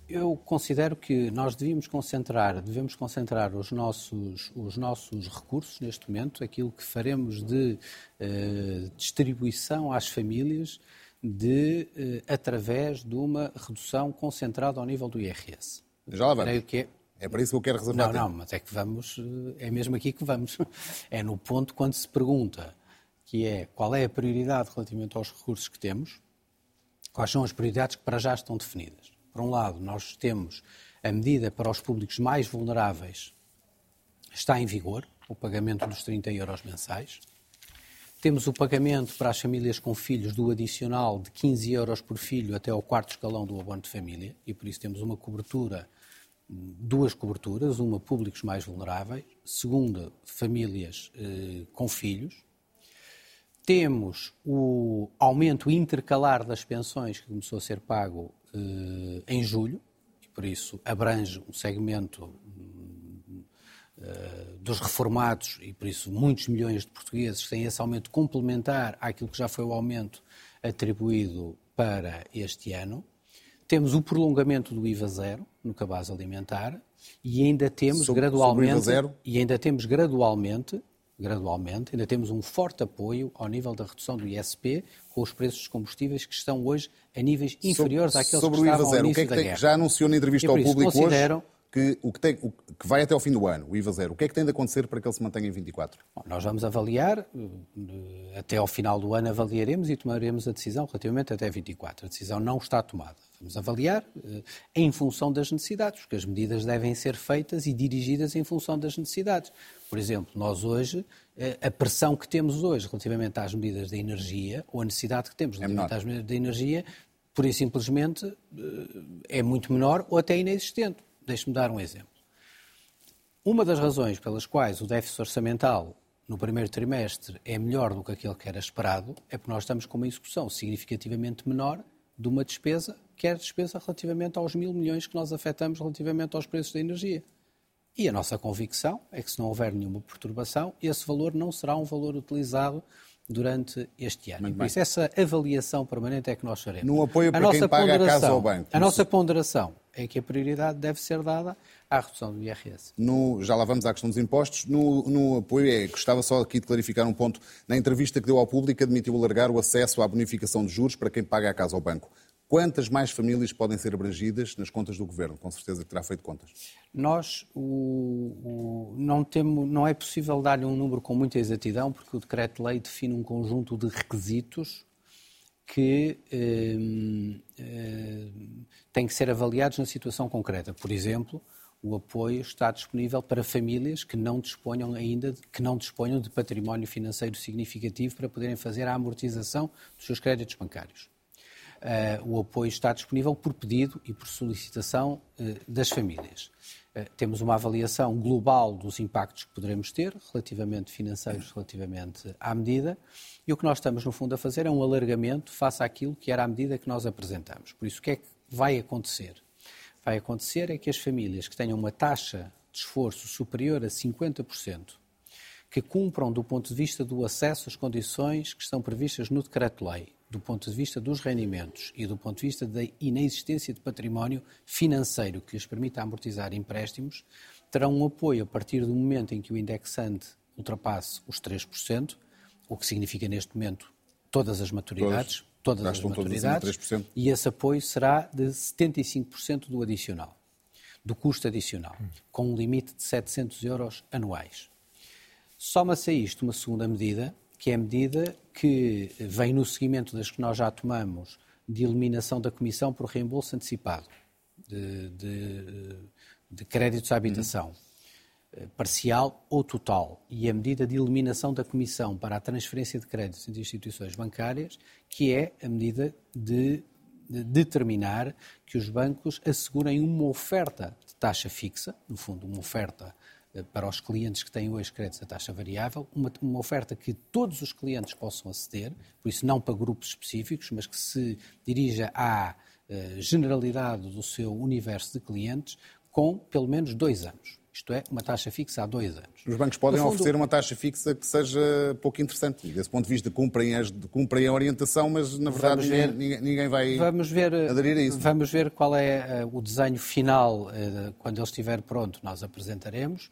Eu considero que nós devíamos concentrar, devemos concentrar os nossos, os nossos recursos neste momento, aquilo que faremos de eh, distribuição às famílias, de, eh, através de uma redução concentrada ao nível do IRS. Já lá vamos. Creio que é, é para isso que eu quero reservar. Não, tempo. não, mas é que vamos, eh, é mesmo aqui que vamos. *laughs* É no ponto quando se pergunta que é qual é a prioridade relativamente aos recursos que temos, quais são as prioridades que para já estão definidas. Por um lado, nós temos a medida para os públicos mais vulneráveis está em vigor, o pagamento dos 30 euros mensais. Temos o pagamento para as famílias com filhos do adicional de 15 euros por filho até ao quarto escalão do abono de família, e por isso temos uma cobertura, duas coberturas, uma públicos mais vulneráveis, segunda, famílias eh, com filhos. Temos o aumento intercalar das pensões que começou a ser pago eh, em julho, e por isso abrange um segmento eh, dos reformados, e por isso muitos milhões de portugueses têm esse aumento complementar àquilo que já foi o aumento atribuído para este ano. Temos o prolongamento do IVA zero no cabaz alimentar e ainda temos sobre, gradualmente sobre e ainda temos gradualmente gradualmente, ainda temos um forte apoio ao nível da redução do ISP com os preços dos combustíveis que estão hoje a níveis inferiores sobre, àqueles sobre que estavam o IVA zero, ao início o que é que tem, Já anunciou na entrevista ao público hoje que o que, tem, o que vai até ao fim do ano, o IVA zero, o que é que tem de acontecer para que ele se mantenha em 24? Bom, nós vamos avaliar, eh, até ao final do ano avaliaremos e tomaremos a decisão relativamente até 24. A decisão não está tomada. Vamos avaliar eh, em função das necessidades, porque as medidas devem ser feitas e dirigidas em função das necessidades. Por exemplo, nós hoje, eh, a pressão que temos hoje relativamente às medidas de energia, ou a necessidade que temos é relativamente é às medidas de energia, por e simplesmente é muito menor ou até inexistente. Deixe-me dar um exemplo. Uma das razões pelas quais o déficit orçamental no primeiro trimestre é melhor do que aquele que era esperado é porque nós estamos com uma execução significativamente menor de uma despesa, que é a despesa relativamente aos mil milhões que nós afetamos relativamente aos preços da energia. E a nossa convicção é que se não houver nenhuma perturbação, esse valor não será um valor utilizado durante este ano. Muito e por bem. isso essa avaliação permanente é que nós faremos. No apoio para quem paga a casa ao banco. A nossa ponderação é que a prioridade deve ser dada à redução do IRS. No, já lá vamos à questão dos impostos. No, no apoio, é, gostava só aqui de clarificar um ponto. Na entrevista que deu ao público, admitiu alargar o acesso à bonificação de juros para quem paga a casa ao banco. Quantas mais famílias podem ser abrangidas nas contas do Governo? Com certeza que terá feito contas. Nós o, o, não, temos, não é possível dar-lhe um número com muita exatidão, porque o Decreto-Lei define um conjunto de requisitos que eh, eh, têm que ser avaliados na situação concreta. Por exemplo, o apoio está disponível para famílias que não disponham ainda, que não disponham de património financeiro significativo para poderem fazer a amortização dos seus créditos bancários. Uh, o apoio está disponível por pedido e por solicitação uh, das famílias. Uh, temos uma avaliação global dos impactos que poderemos ter, relativamente financeiros, relativamente à medida, e o que nós estamos, no fundo, a fazer é um alargamento face àquilo que era a medida que nós apresentamos. Por isso, o que é que vai acontecer? Vai acontecer é que as famílias que tenham uma taxa de esforço superior a 50%, que cumpram do ponto de vista do acesso às condições que estão previstas no decreto-lei, do ponto de vista dos rendimentos e do ponto de vista da inexistência de património financeiro que lhes permita amortizar empréstimos, terão um apoio a partir do momento em que o indexante ultrapasse os 3%, o que significa neste momento todas as maturidades, todas as maturidades, e esse apoio será de 75% do adicional, do custo adicional, com um limite de 700 euros anuais. Soma-se a isto uma segunda medida, que é a medida que vem no seguimento das que nós já tomamos de eliminação da comissão por reembolso antecipado de, de, de créditos à habitação, uhum. parcial ou total, e a medida de eliminação da comissão para a transferência de créditos entre instituições bancárias, que é a medida de, de determinar que os bancos assegurem uma oferta de taxa fixa, no fundo, uma oferta para os clientes que têm hoje créditos a taxa variável, uma, uma, oferta que todos os clientes possam aceder, por isso não para grupos específicos, mas que se dirija à uh, generalidade do seu universo de clientes com pelo menos dois anos. Isto é, uma taxa fixa há dois anos. Os bancos podem fundo, oferecer uma taxa fixa que seja pouco interessante. Desse ponto de vista, cumprem, as, cumprem a orientação, mas na verdade ver, ninguém, ninguém, vai vamos ver, aderir a isso. Vamos ver qual é uh, o desenho final. Uh, quando ele estiver pronto, nós apresentaremos.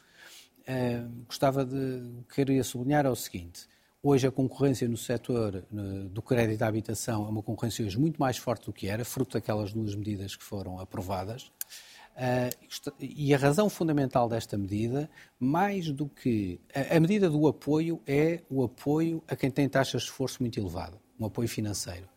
Uh, gostava de. Queria sublinhar é o seguinte. Hoje a concorrência no setor do crédito à habitação é uma concorrência hoje muito mais forte do que era, fruto daquelas duas medidas que foram aprovadas. Uh, e a razão fundamental desta medida, mais do que. A, a, medida do apoio é o apoio a quem tem taxas de esforço muito elevado, um apoio financeiro.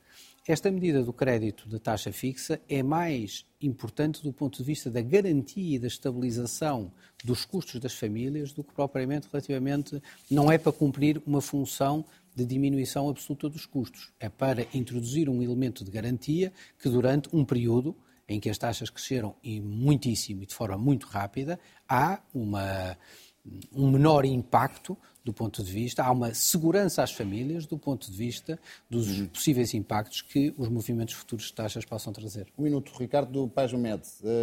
Esta medida do crédito de taxa fixa é mais importante do ponto de vista da garantia e da estabilização dos custos das famílias do que propriamente relativamente. Não é para cumprir uma função de diminuição absoluta dos custos. É para introduzir um elemento de garantia que durante um período em que as taxas cresceram e muitíssimo e de forma muito rápida, há uma um menor impacto do ponto de vista, há uma segurança às famílias do ponto de vista dos uhum. possíveis impactos que os movimentos futuros de taxas possam trazer. Um minuto, Ricardo do Paz Med.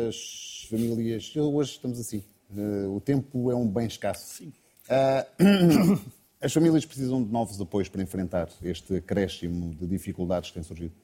As famílias, hoje estamos assim, uh, o tempo é um bem escasso. Sim. Uh, *coughs* as famílias precisam de novos apoios para enfrentar este acréscimo de dificuldades que tem surgido?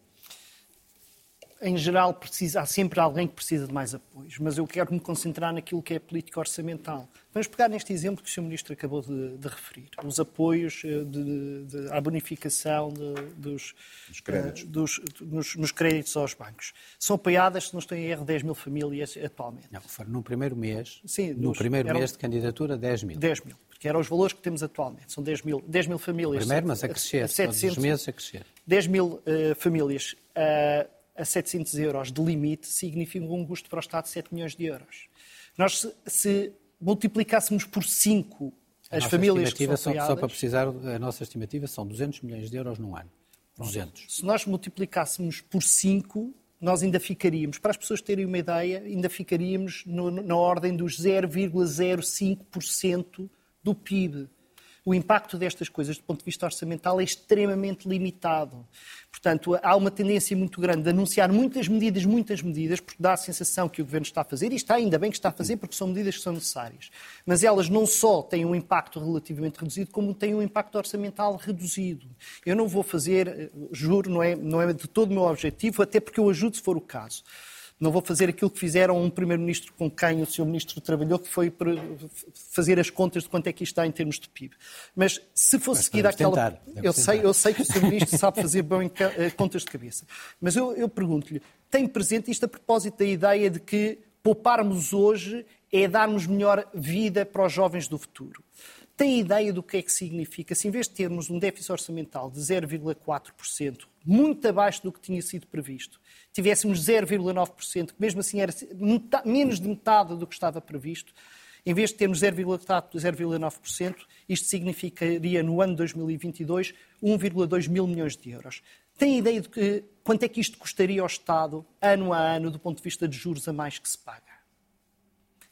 Em geral, precisa, há sempre alguém que precisa de mais apoios, mas eu quero me concentrar naquilo que é a política orçamental. Vamos pegar neste exemplo que o Sr. Ministro acabou de, de referir, os apoios eh, de, de, à bonificação dos, dos, créditos. Uh, dos nos, nos, créditos aos bancos. São apoiadas, se não estou em erro, 10 mil famílias atualmente. Não, no primeiro mês, Sim, no nos, primeiro eram, mês de candidatura, 10 mil. 10 mil, porque eram os valores que temos atualmente. São 10 mil, 10 mil famílias. O primeiro, mas a crescer, 700, todos os meses a crescer. 10 mil uh, famílias. Uh, a 700 euros de limite significa um custo para o Estado de 7 milhões de euros. Nós, se, se multiplicássemos por 5 as famílias que são apoiadas... Só para precisar, a nossa estimativa são 200 milhões de euros num ano. 200. Se nós multiplicássemos por 5, nós ainda ficaríamos, para as pessoas terem uma ideia, ainda ficaríamos no, na ordem dos 0,05% do PIB o impacto destas coisas, do ponto de vista orçamental, é extremamente limitado. Portanto, há uma tendência muito grande de anunciar muitas medidas, muitas medidas, porque dá a sensação que o Governo está a fazer, e está ainda bem que está a fazer, porque são medidas que são necessárias. Mas elas não só têm um impacto relativamente reduzido, como têm um impacto orçamental reduzido. Eu não vou fazer, eh, juro, não é, não é de todo o meu objetivo, até porque eu ajudo se for o caso não vou fazer aquilo que fizeram um primeiro-ministro com quem o seu ministro trabalhou, que foi fazer as contas de quanto é que isto dá em termos de PIB. Mas se fosse seguida aquela. Eu sei, eu sei que o seu ministro sabe fazer bem eh, contas de cabeça. Mas eu, eu pergunto-lhe: tem presente isto a propósito da ideia de que pouparmos hoje é darmos melhor vida para os jovens do futuro? Tem ideia do que é que significa se, em vez de termos um déficit orçamental de 0,4%, muito abaixo do que tinha sido previsto, tivéssemos 0,9%, que mesmo assim era menos de metade do que estava previsto, em vez de termos 0,9%, isto significaria no ano 2022 1,2 mil milhões de euros. Tem ideia de que, quanto é que isto custaria ao Estado, ano a ano, do ponto de vista de juros a mais que se paga?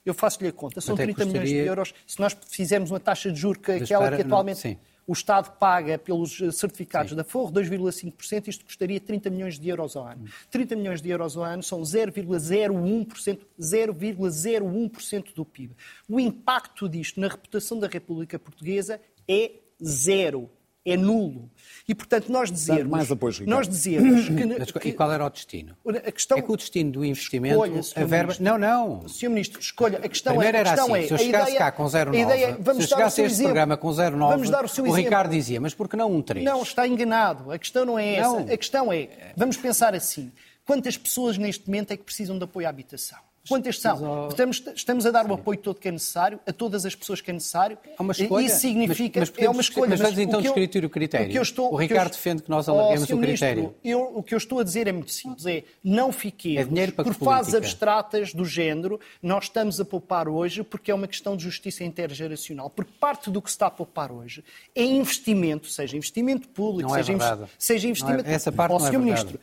Eu faço-lhe a conta, são 30 milhões de euros. Se nós fizermos uma taxa de juros que aquela que atualmente. Não, o Estado paga pelos eh, certificados Sim. da Forro 2,5%, isto custaria 30 milhões de euros ao ano. 30 milhões de euros ao ano são 0,01%, 0,01% do PIB. O impacto disto na reputação da República Portuguesa é zero é nulo. E, portanto, nós dizemos... mais apoio, Nós dizemos que, que, E qual era o destino? A questão, é que o destino do investimento... Escolha, a verba... Não, não. Sr. Ministro, escolha. A questão Primeiro é... era assim, é, se eu chegasse cá com 0,9, ideia, vamos se eu chegasse a este exemplo, programa com 0,9, vamos dar o, seu o Ricardo dizia, mas por que não um 3? Não, está enganado. A questão não é essa. Não. A questão é, vamos pensar assim, quantas pessoas neste momento é que precisam de apoio à habitação? Quantas são? Estamos, estamos a dar o apoio todo que é necessário, a todas as pessoas que é necessário. É uma escolha. Isso significa. Mas, mas é uma escolha. Mas vamos então discutir o critério. O, que eu estou, o Ricardo eu, defende que nós alarguemos oh, o critério. Eu, o que eu estou a dizer é muito simples: é não fiquemos é por fases abstratas do género. Nós estamos a poupar hoje porque é uma questão de justiça intergeracional. Porque parte do que se está a poupar hoje é investimento, seja investimento público, é seja, é seja investimento. É, essa parte oh, não é Ministro,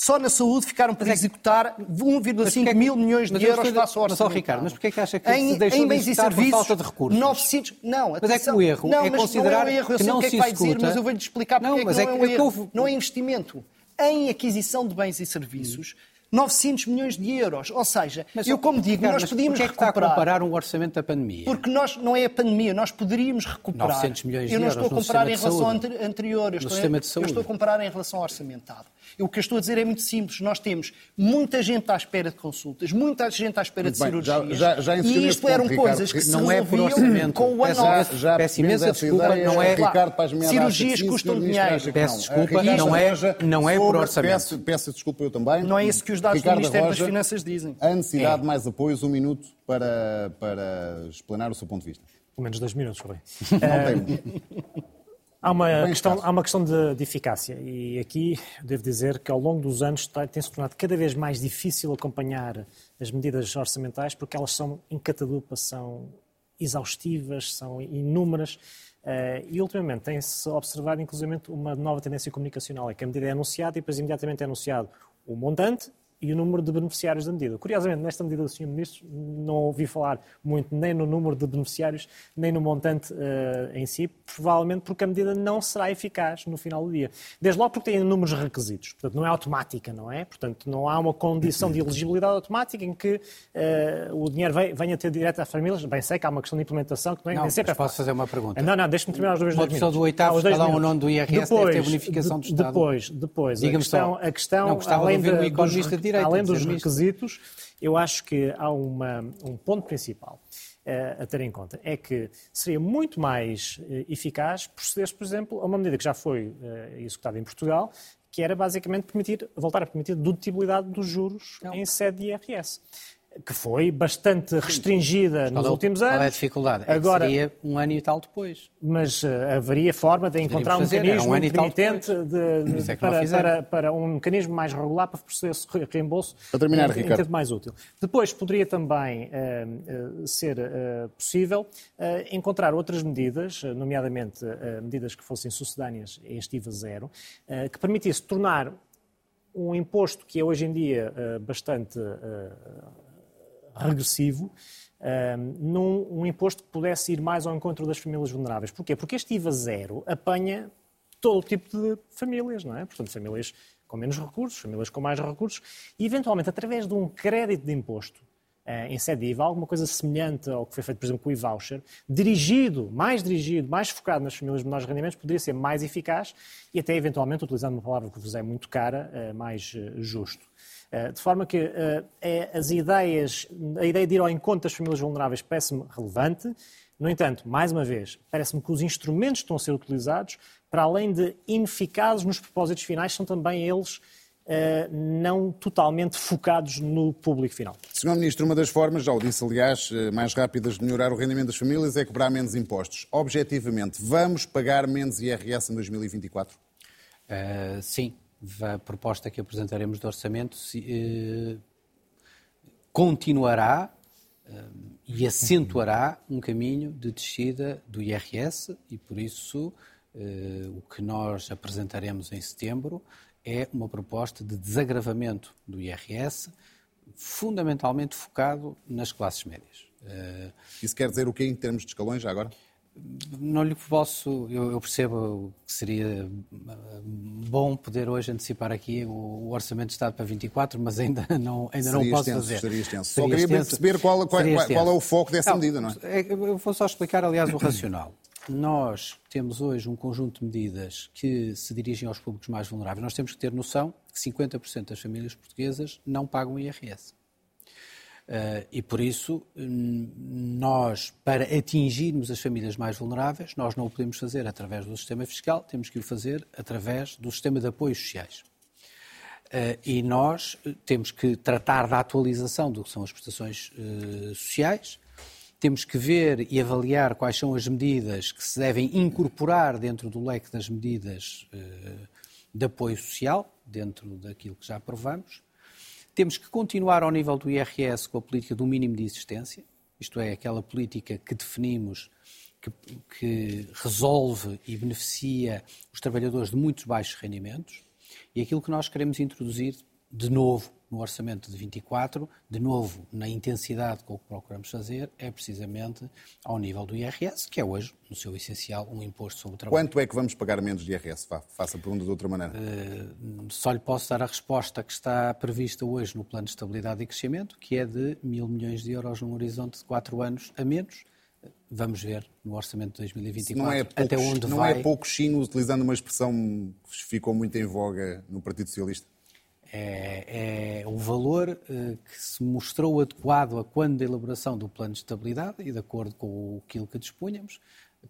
só na saúde ficaram para é executar 1,5 mil milhões de euros face ao orçamento. Mas, oh, Ricardo, mas porquê é que acha que em, se deixou em de executar por falta de recursos? 900... Não, atenção. Mas é que o erro não, é considerar não é um erro. Eu sei o que é que vai dizer, mas eu vou-lhe explicar porque não, é que não é, é um erro. Não é investimento. Em aquisição de bens e serviços, 900 milhões de euros. Ou seja, mas, eu como digo, nós podíamos é que recuperar... está a comparar um orçamento da pandemia? Porque nós, não é a pandemia, nós poderíamos recuperar. 900 milhões de euros Eu não estou a comparar em relação anterior, eu estou, eu estou a comparar em relação ao orçamentado. O que eu estou a dizer é muito simples. Nós temos muita gente à espera de consultas, muita gente à espera de cirurgias. Já, já, já e isto eram ponto, coisas que se não é por orçamento. com o ano já, já Peço imensa desculpa, não é... Ricardo cirurgias custam dinheiro. Peço desculpa, não é, não é por orçamento. Peço, peço desculpa eu também. Não é isso que os dados Ricardo do Ministério Roja, das Finanças dizem. A necessidade é. de mais apoios, um minuto para, para explanar o seu ponto de vista. Pelo menos dois minutos, Rui. Não tem. *laughs* Há uma, questão, há uma questão de, de, eficácia. E aqui devo dizer que ao longo dos anos tem-se tornado cada vez mais difícil acompanhar as medidas orçamentais porque elas são em catadupa, são exaustivas, são inúmeras eh, e ultimamente tem-se observado inclusive uma nova tendência comunicacional, é que a medida é anunciada e depois imediatamente é anunciado o montante e o número de beneficiários da medida. Curiosamente, nesta medida do Sr. Ministro, não ouvi falar muito nem no número de beneficiários, nem no montante uh, em si, provavelmente porque a medida não será eficaz no final do dia. Desde logo porque tem números requisitos, portanto não é automática, não é? Portanto não há uma condição de elegibilidade automática em que uh, o dinheiro venha ter direto às famílias. Bem, sei que há uma questão de implementação que não é não, nem sempre é posso fazer uma pergunta? Não, não, deixe-me terminar os dois, minutos. do oitavo escalão ou nono do IRS depois, deve ter bonificação do Estado. Depois, depois, a questão, só. a questão não, além, de, de direito, além dos requisitos, eu acho que há uma, um ponto principal uh, a ter em conta. É que seria muito mais uh, eficaz proceder por exemplo, a uma medida que já foi uh, executada em Portugal, que era basicamente permitir, voltar a permitir dedutibilidade dos juros não. em sede de IRS que foi bastante restringida nos últimos anos. Qual é a dificuldade? É Agora, seria um ano e tal depois. Mas uh, haveria forma de encontrar um mecanismo um intermitente de, de, é para, para, para, um mecanismo mais regular para processo de reembolso para terminar, em, em tempo mais útil. Depois poderia também uh, uh, ser possível encontrar outras medidas, nomeadamente medidas que fossem sucedâneas a este IVA zero, que permitisse tornar um imposto que é hoje em dia bastante regressivo, um, num um imposto que pudesse ir mais ao encontro das famílias vulneráveis. Porquê? Porque este IVA zero apanha todo tipo de famílias, não é? Portanto, famílias com menos recursos, famílias com mais recursos, e eventualmente através de um crédito de imposto uh, em sede IVA, alguma coisa semelhante ao que foi feito, por exemplo, com o e-voucher, dirigido, mais dirigido, mais focado nas famílias de menores rendimentos, poderia ser mais eficaz e até eventualmente, utilizando uma palavra que vos é muito cara, uh, mais uh, justo. Eh, de forma que eh, é, as ideias, a ideia de ir ao encontro das famílias vulneráveis parece-me relevante. No entanto, mais uma vez, parece-me que os instrumentos que estão a ser utilizados, para além de ineficazes nos propósitos finais, são também eles Uh, não totalmente focados no público final. Senhor Ministro, uma das formas, já o disse aliás, mais rápidas de melhorar o rendimento das famílias é cobrar menos impostos. Objetivamente, vamos pagar menos IRS em 2024? Uh, sim, a proposta que apresentaremos de orçamento se, eh, continuará eh, e acentuará um caminho de descida do IRS e, por isso, eh, o que nós apresentaremos em setembro é uma proposta de desagravamento do IRS, fundamentalmente focado nas classes médias. Eh, isso quer dizer o quê em termos de escalões, já agora? Não lhe posso, eu, eu, percebo que seria bom poder hoje antecipar aqui o, o, Orçamento de Estado para 24, mas ainda *laughs* não, ainda não posso extenso, fazer. Seria extenso. Seria só queria extenso, perceber qual, qual, qual, é o foco dessa não, medida, não é? é? Eu vou só explicar, aliás, o racional. Nós temos hoje um conjunto de medidas que se dirigem aos públicos mais vulneráveis. Nós temos que ter noção que 50% das famílias portuguesas não pagam IRS. Uh, e por isso, hum, nós, para atingirmos as famílias mais vulneráveis, nós não o podemos fazer através do sistema fiscal, temos que o fazer através do sistema de apoios sociais. Uh, e nós eh, temos que tratar da atualização do que são as prestações sociais, temos que ver e avaliar quais são as medidas que se devem incorporar dentro do leque das medidas de apoio social, dentro daquilo que já aprovamos, temos que continuar ao nível do IRS com a política do mínimo de existência, isto é, aquela política que definimos que, que, resolve e beneficia os trabalhadores de muitos baixos rendimentos. E aquilo que nós queremos introduzir de novo no orçamento de 24, de novo, na intensidade com o que procuramos fazer, é precisamente ao nível do IRS, que é hoje, no seu essencial, um imposto sobre o trabalho. Quanto é que vamos pagar menos de IRS? Faça a pergunta de outra maneira. Uh, só lhe posso dar a resposta que está prevista hoje no Plano de Estabilidade e Crescimento, que é de mil milhões de euros num horizonte de quatro anos a menos. Vamos ver no orçamento de 2024 não é pouco, até onde não vai. Não é pouco chino, utilizando uma expressão que ficou muito em voga no Partido Socialista? É, é um valor eh, que se mostrou adequado a quando da elaboração do plano de estabilidade e de acordo com aquilo que dispunhamos.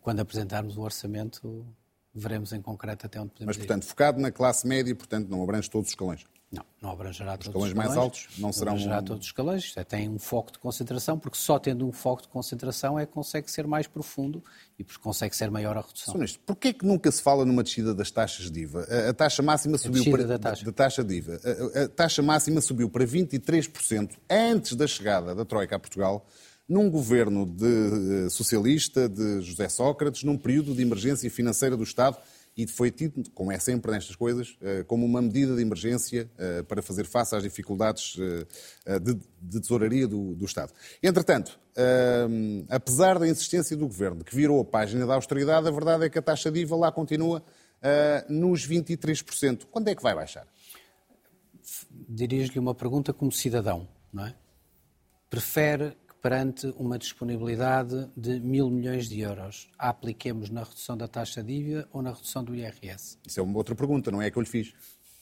Quando apresentarmos o orçamento, veremos em concreto até onde podemos Mas, portanto, ir. focado na classe média, portanto, não abrange todos os escalões. Não, não abrangerá os todos os escalões. mais altos não serão... Não abrangerá todos os escalões, é, tem um foco de concentração, porque só tendo um foco de concentração é que consegue ser mais profundo e porque consegue ser maior a redução. Sr. porquê é que nunca se fala numa descida das taxas de IVA? A, a taxa máxima subiu para... Da taxa. Da taxa de IVA. A, a taxa máxima subiu para 23% antes da chegada da Troika a Portugal, num governo de, uh, socialista de José Sócrates, num período de emergência financeira do Estado e foi tido, como é sempre nestas coisas, eh, como uma medida de emergência eh, para fazer face às dificuldades eh, de tesouraria do, do Estado. Entretanto, apesar da insistência do Governo, que virou a página da austeridade, a verdade é que a taxa de IVA lá continua nos 23%. Quando é que vai baixar? Dirijo-lhe uma pergunta como cidadão, não é? Prefere perante uma disponibilidade de mil milhões de euros. A apliquemos na redução da taxa de IVA ou na redução do IRS? Isso é uma outra pergunta, não é a que eu lhe fiz.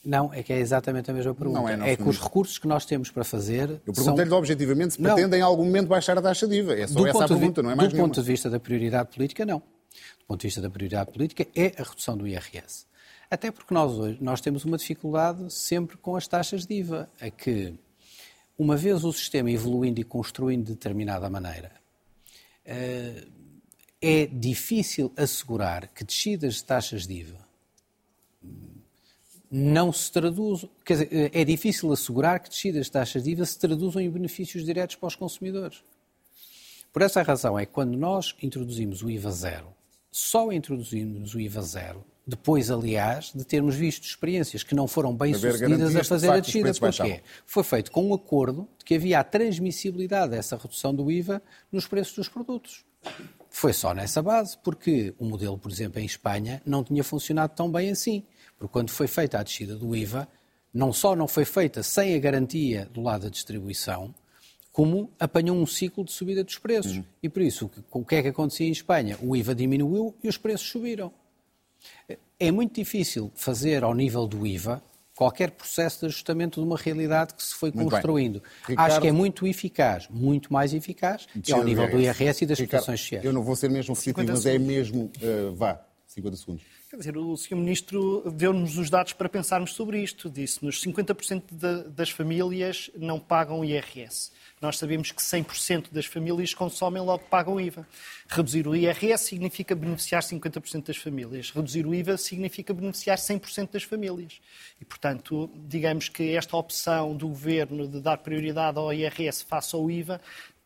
Não, é que é exatamente a mesma pergunta. Não é, é que os recursos que nós temos para fazer. Eu perguntei-lhe são... objetivamente se pretendem em algum momento baixar a taxa de IVA. É só do essa a pergunta, não é mais Do nenhuma. ponto de vista da prioridade política, não. Do ponto de vista da prioridade política, é a redução do IRS. Até porque nós hoje nós temos uma dificuldade sempre com as taxas de IVA, a que uma vez o sistema evoluindo e construindo de determinada maneira, eh, é difícil assegurar que descidas de taxas de IVA não se traduzam, quer dizer, eh, é difícil assegurar que descidas de taxas de IVA se traduzam em benefícios diretos para os consumidores. Por essa razão é que quando nós introduzimos o IVA zero, só introduzimos o IVA zero depois, aliás, de termos visto experiências que não foram bem sucedidas a fazer a descida. Porquê? Foi feito com um acordo de que havia a transmissibilidade dessa redução do IVA nos preços dos produtos. Foi só nessa base, porque o modelo, por exemplo, em Espanha, não tinha funcionado tão bem assim. Porque quando foi feita a descida do IVA, não só não foi feita sem a garantia do lado da distribuição, como apanhou um ciclo de subida dos preços. Uhum. E por isso, o que é que acontecia em Espanha? O IVA diminuiu e os preços subiram. É muito difícil fazer ao nível do IVA qualquer processo de ajustamento de uma realidade que se foi muito construindo. Ricardo... Acho que é muito eficaz, muito mais eficaz, é ao nível do IRS e das prestações sociais. Eu não vou ser mesmo repetitivo, mas é mesmo, uh, vá, 50 segundos. Quer dizer, o Sr. Ministro deu-nos os dados para pensarmos sobre isto. Disse-nos que 50% de, das famílias não pagam IRS. Nós sabemos que 100% das famílias consomem logo pagam IVA. Reduzir o IRS significa beneficiar 50% das famílias. Reduzir o IVA significa beneficiar 100% das famílias. E, portanto, digamos que esta opção do Governo de dar prioridade ao IRS face ao IVA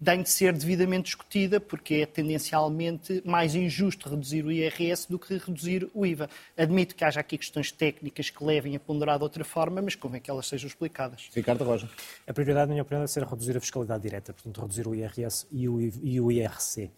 tem de ser devidamente discutida, porque é tendencialmente mais injusto reduzir o IRS do que reduzir o IVA. Admito que haja aqui questões técnicas que levem a ponderar de outra forma, mas convém que elas sejam explicadas. Ricardo Roja. A prioridade, na minha opinião, deve ser reduzir a fiscalidade direta, portanto, reduzir o IRS e o IRC.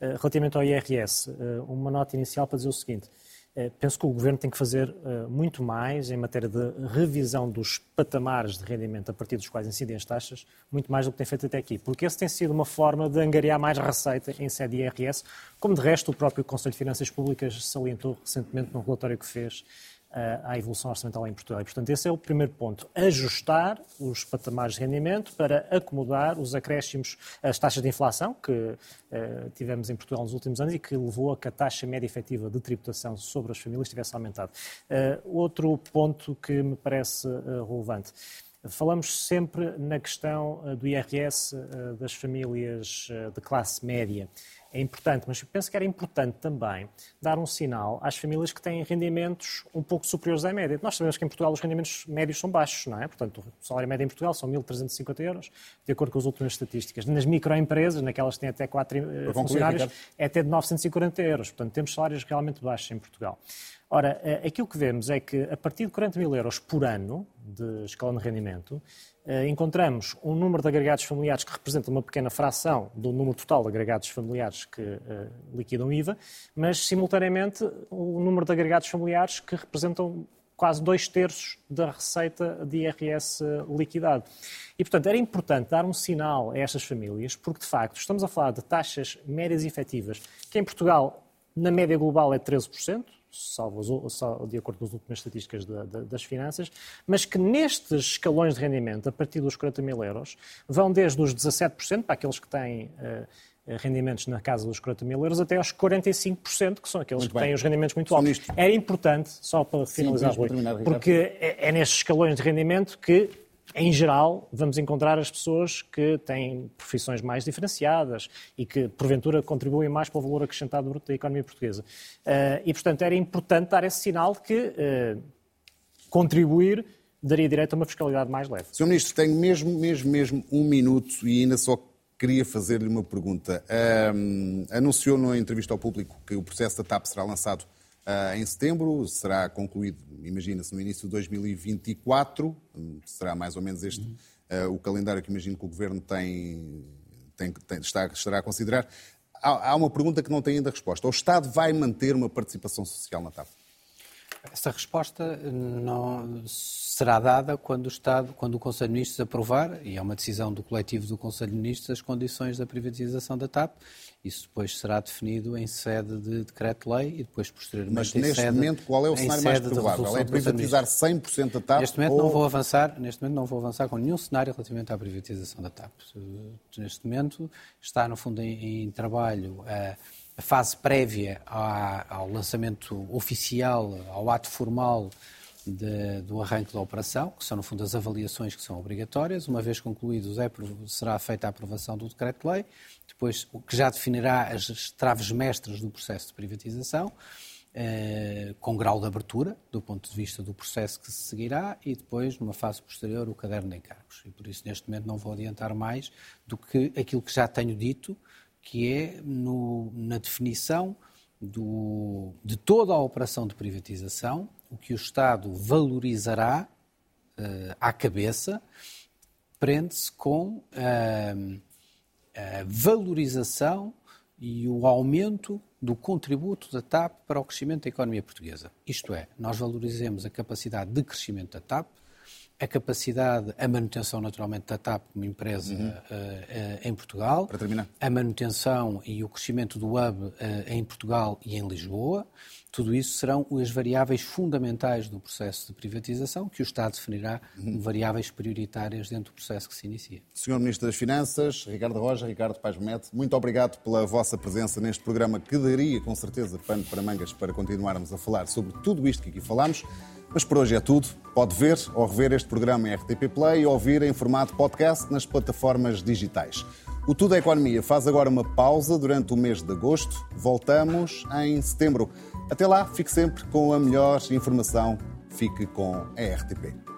Eh, relativamente ao IRS, eh, uma nota inicial para dizer o seguinte. Eh, penso que o Governo tem que fazer eh, muito mais em matéria de revisão dos patamares de rendimento a partir dos quais incidem as taxas, muito mais do que tem feito até aqui, porque esse tem sido uma forma de angariar mais receita em sede IRS, como de resto o próprio Conselho de Finanças Públicas salientou recentemente num relatório que fez à evolução orçamental em Portugal. E, portanto, esse é o primeiro ponto. Ajustar os patamares de rendimento para acomodar os acréscimos, as taxas de inflação que uh, tivemos em Portugal nos últimos anos e que levou a que a taxa média efetiva de tributação sobre as famílias tivesse aumentado. Uh, outro ponto que me parece uh, relevante. Falamos sempre na questão do IRS das famílias de classe média é importante, mas penso que era importante também dar um sinal às famílias que têm rendimentos um pouco superiores à média. Nós sabemos que em Portugal os rendimentos médios são baixos, não é? Portanto, o salário médio em Portugal são 1.350 euros, de acordo com as últimas estatísticas. Nas microempresas, naquelas que têm até 4 eh, funcionários, é até de 940 euros. Portanto, temos salários realmente baixos em Portugal. Ora, eh, aquilo que vemos é que a partir de 40 mil euros por ano de escalão de rendimento, eh, encontramos um número de agregados familiares que representa uma pequena fração do número total de agregados familiares que uh, liquidam IVA, mas, simultaneamente, o número de agregados familiares que representam quase dois terços da receita de IRS liquidado. E, portanto, era importante dar um sinal a estas famílias, porque, de facto, estamos a falar de taxas médias efetivas, que em Portugal, na média global, é 13%, salvo, de acordo com as últimas estatísticas das finanças, mas que nestes escalões de rendimento, a partir dos 40 mil euros, vão desde os 17%, para aqueles que têm uh, rendimentos na casa dos 40 mil euros, até aos 45%, que são aqueles muito que bem. têm os rendimentos muito altos. Era importante, só para finalizar, Sim, Rui, porque é, é nestes escalões de rendimento que em geral, vamos encontrar as pessoas que têm profissões mais diferenciadas e que, porventura, contribuem mais para o valor acrescentado bruto da economia portuguesa. Uh, e, portanto, era importante dar esse sinal de que uh, contribuir daria direito a uma fiscalidade mais leve. Sr. Ministro, tenho mesmo, mesmo, mesmo um minuto e ainda só queria fazer-lhe uma pergunta. Um, anunciou na entrevista ao público que o processo da TAP será lançado em setembro, será concluído, imagina-se, no início de 2024, será mais ou menos este uh, o calendário que imagino que o Governo tem, tem, tem está, estará a considerar. Há, há uma pergunta que não tem ainda resposta. O Estado vai manter uma participação social na TAP? Essa resposta não será dada quando o Estado, quando o Conselho de Ministros aprovar, e é uma decisão do coletivo do Conselho de Ministros, as condições da privatização da TAP. Isso depois será definido em sede de decreto-lei e depois posteriormente Mas neste sede, momento qual é o cenário mais provável? É privatizar 100% da TAP? Neste momento ou... não vou avançar, neste momento não vou avançar com nenhum cenário relativamente à privatização da TAP. Neste momento está no fundo em, em trabalho a, a fase prévia ao lançamento oficial, ao ato formal de, do arranque da operação, que são, no fundo, as avaliações que são obrigatórias. Uma vez concluídos, é, será feita a aprovação do decreto-lei, depois o que já definirá as traves mestras do processo de privatização, eh, com grau de abertura, do ponto de vista do processo que se seguirá, e depois, numa fase posterior, o caderno de encargos. E por isso, neste momento, não vou adiantar mais do que aquilo que já tenho dito, que é no, na definição do, de toda a operação de privatização, o que o Estado valorizará uh, à cabeça prende-se com uh, a valorização e o aumento do contributo da TAP para o crescimento da economia portuguesa. Isto é, nós valorizemos a capacidade de crescimento da TAP, a capacidade, a manutenção naturalmente da TAP como empresa uhum. uh, uh, em Portugal, Para terminar. a manutenção e o crescimento do hub uh, em Portugal e em Lisboa, tudo isso serão as variáveis fundamentais do processo de privatização que o Estado definirá como uhum. variáveis prioritárias dentro do processo que se inicia. Senhor Ministro das Finanças, Ricardo Roja, Ricardo Paz Mete, muito obrigado pela vossa presença neste programa que daria com certeza pano para mangas para continuarmos a falar sobre tudo isto que aqui falámos. Mas por hoje é tudo. Pode ver ou rever este programa em RTP Play e ouvir em formato podcast nas plataformas digitais. O Tudo é Economia faz agora uma pausa durante o mês de agosto. Voltamos em setembro. Até lá, fique sempre com a melhor informação. Fique com a RTP.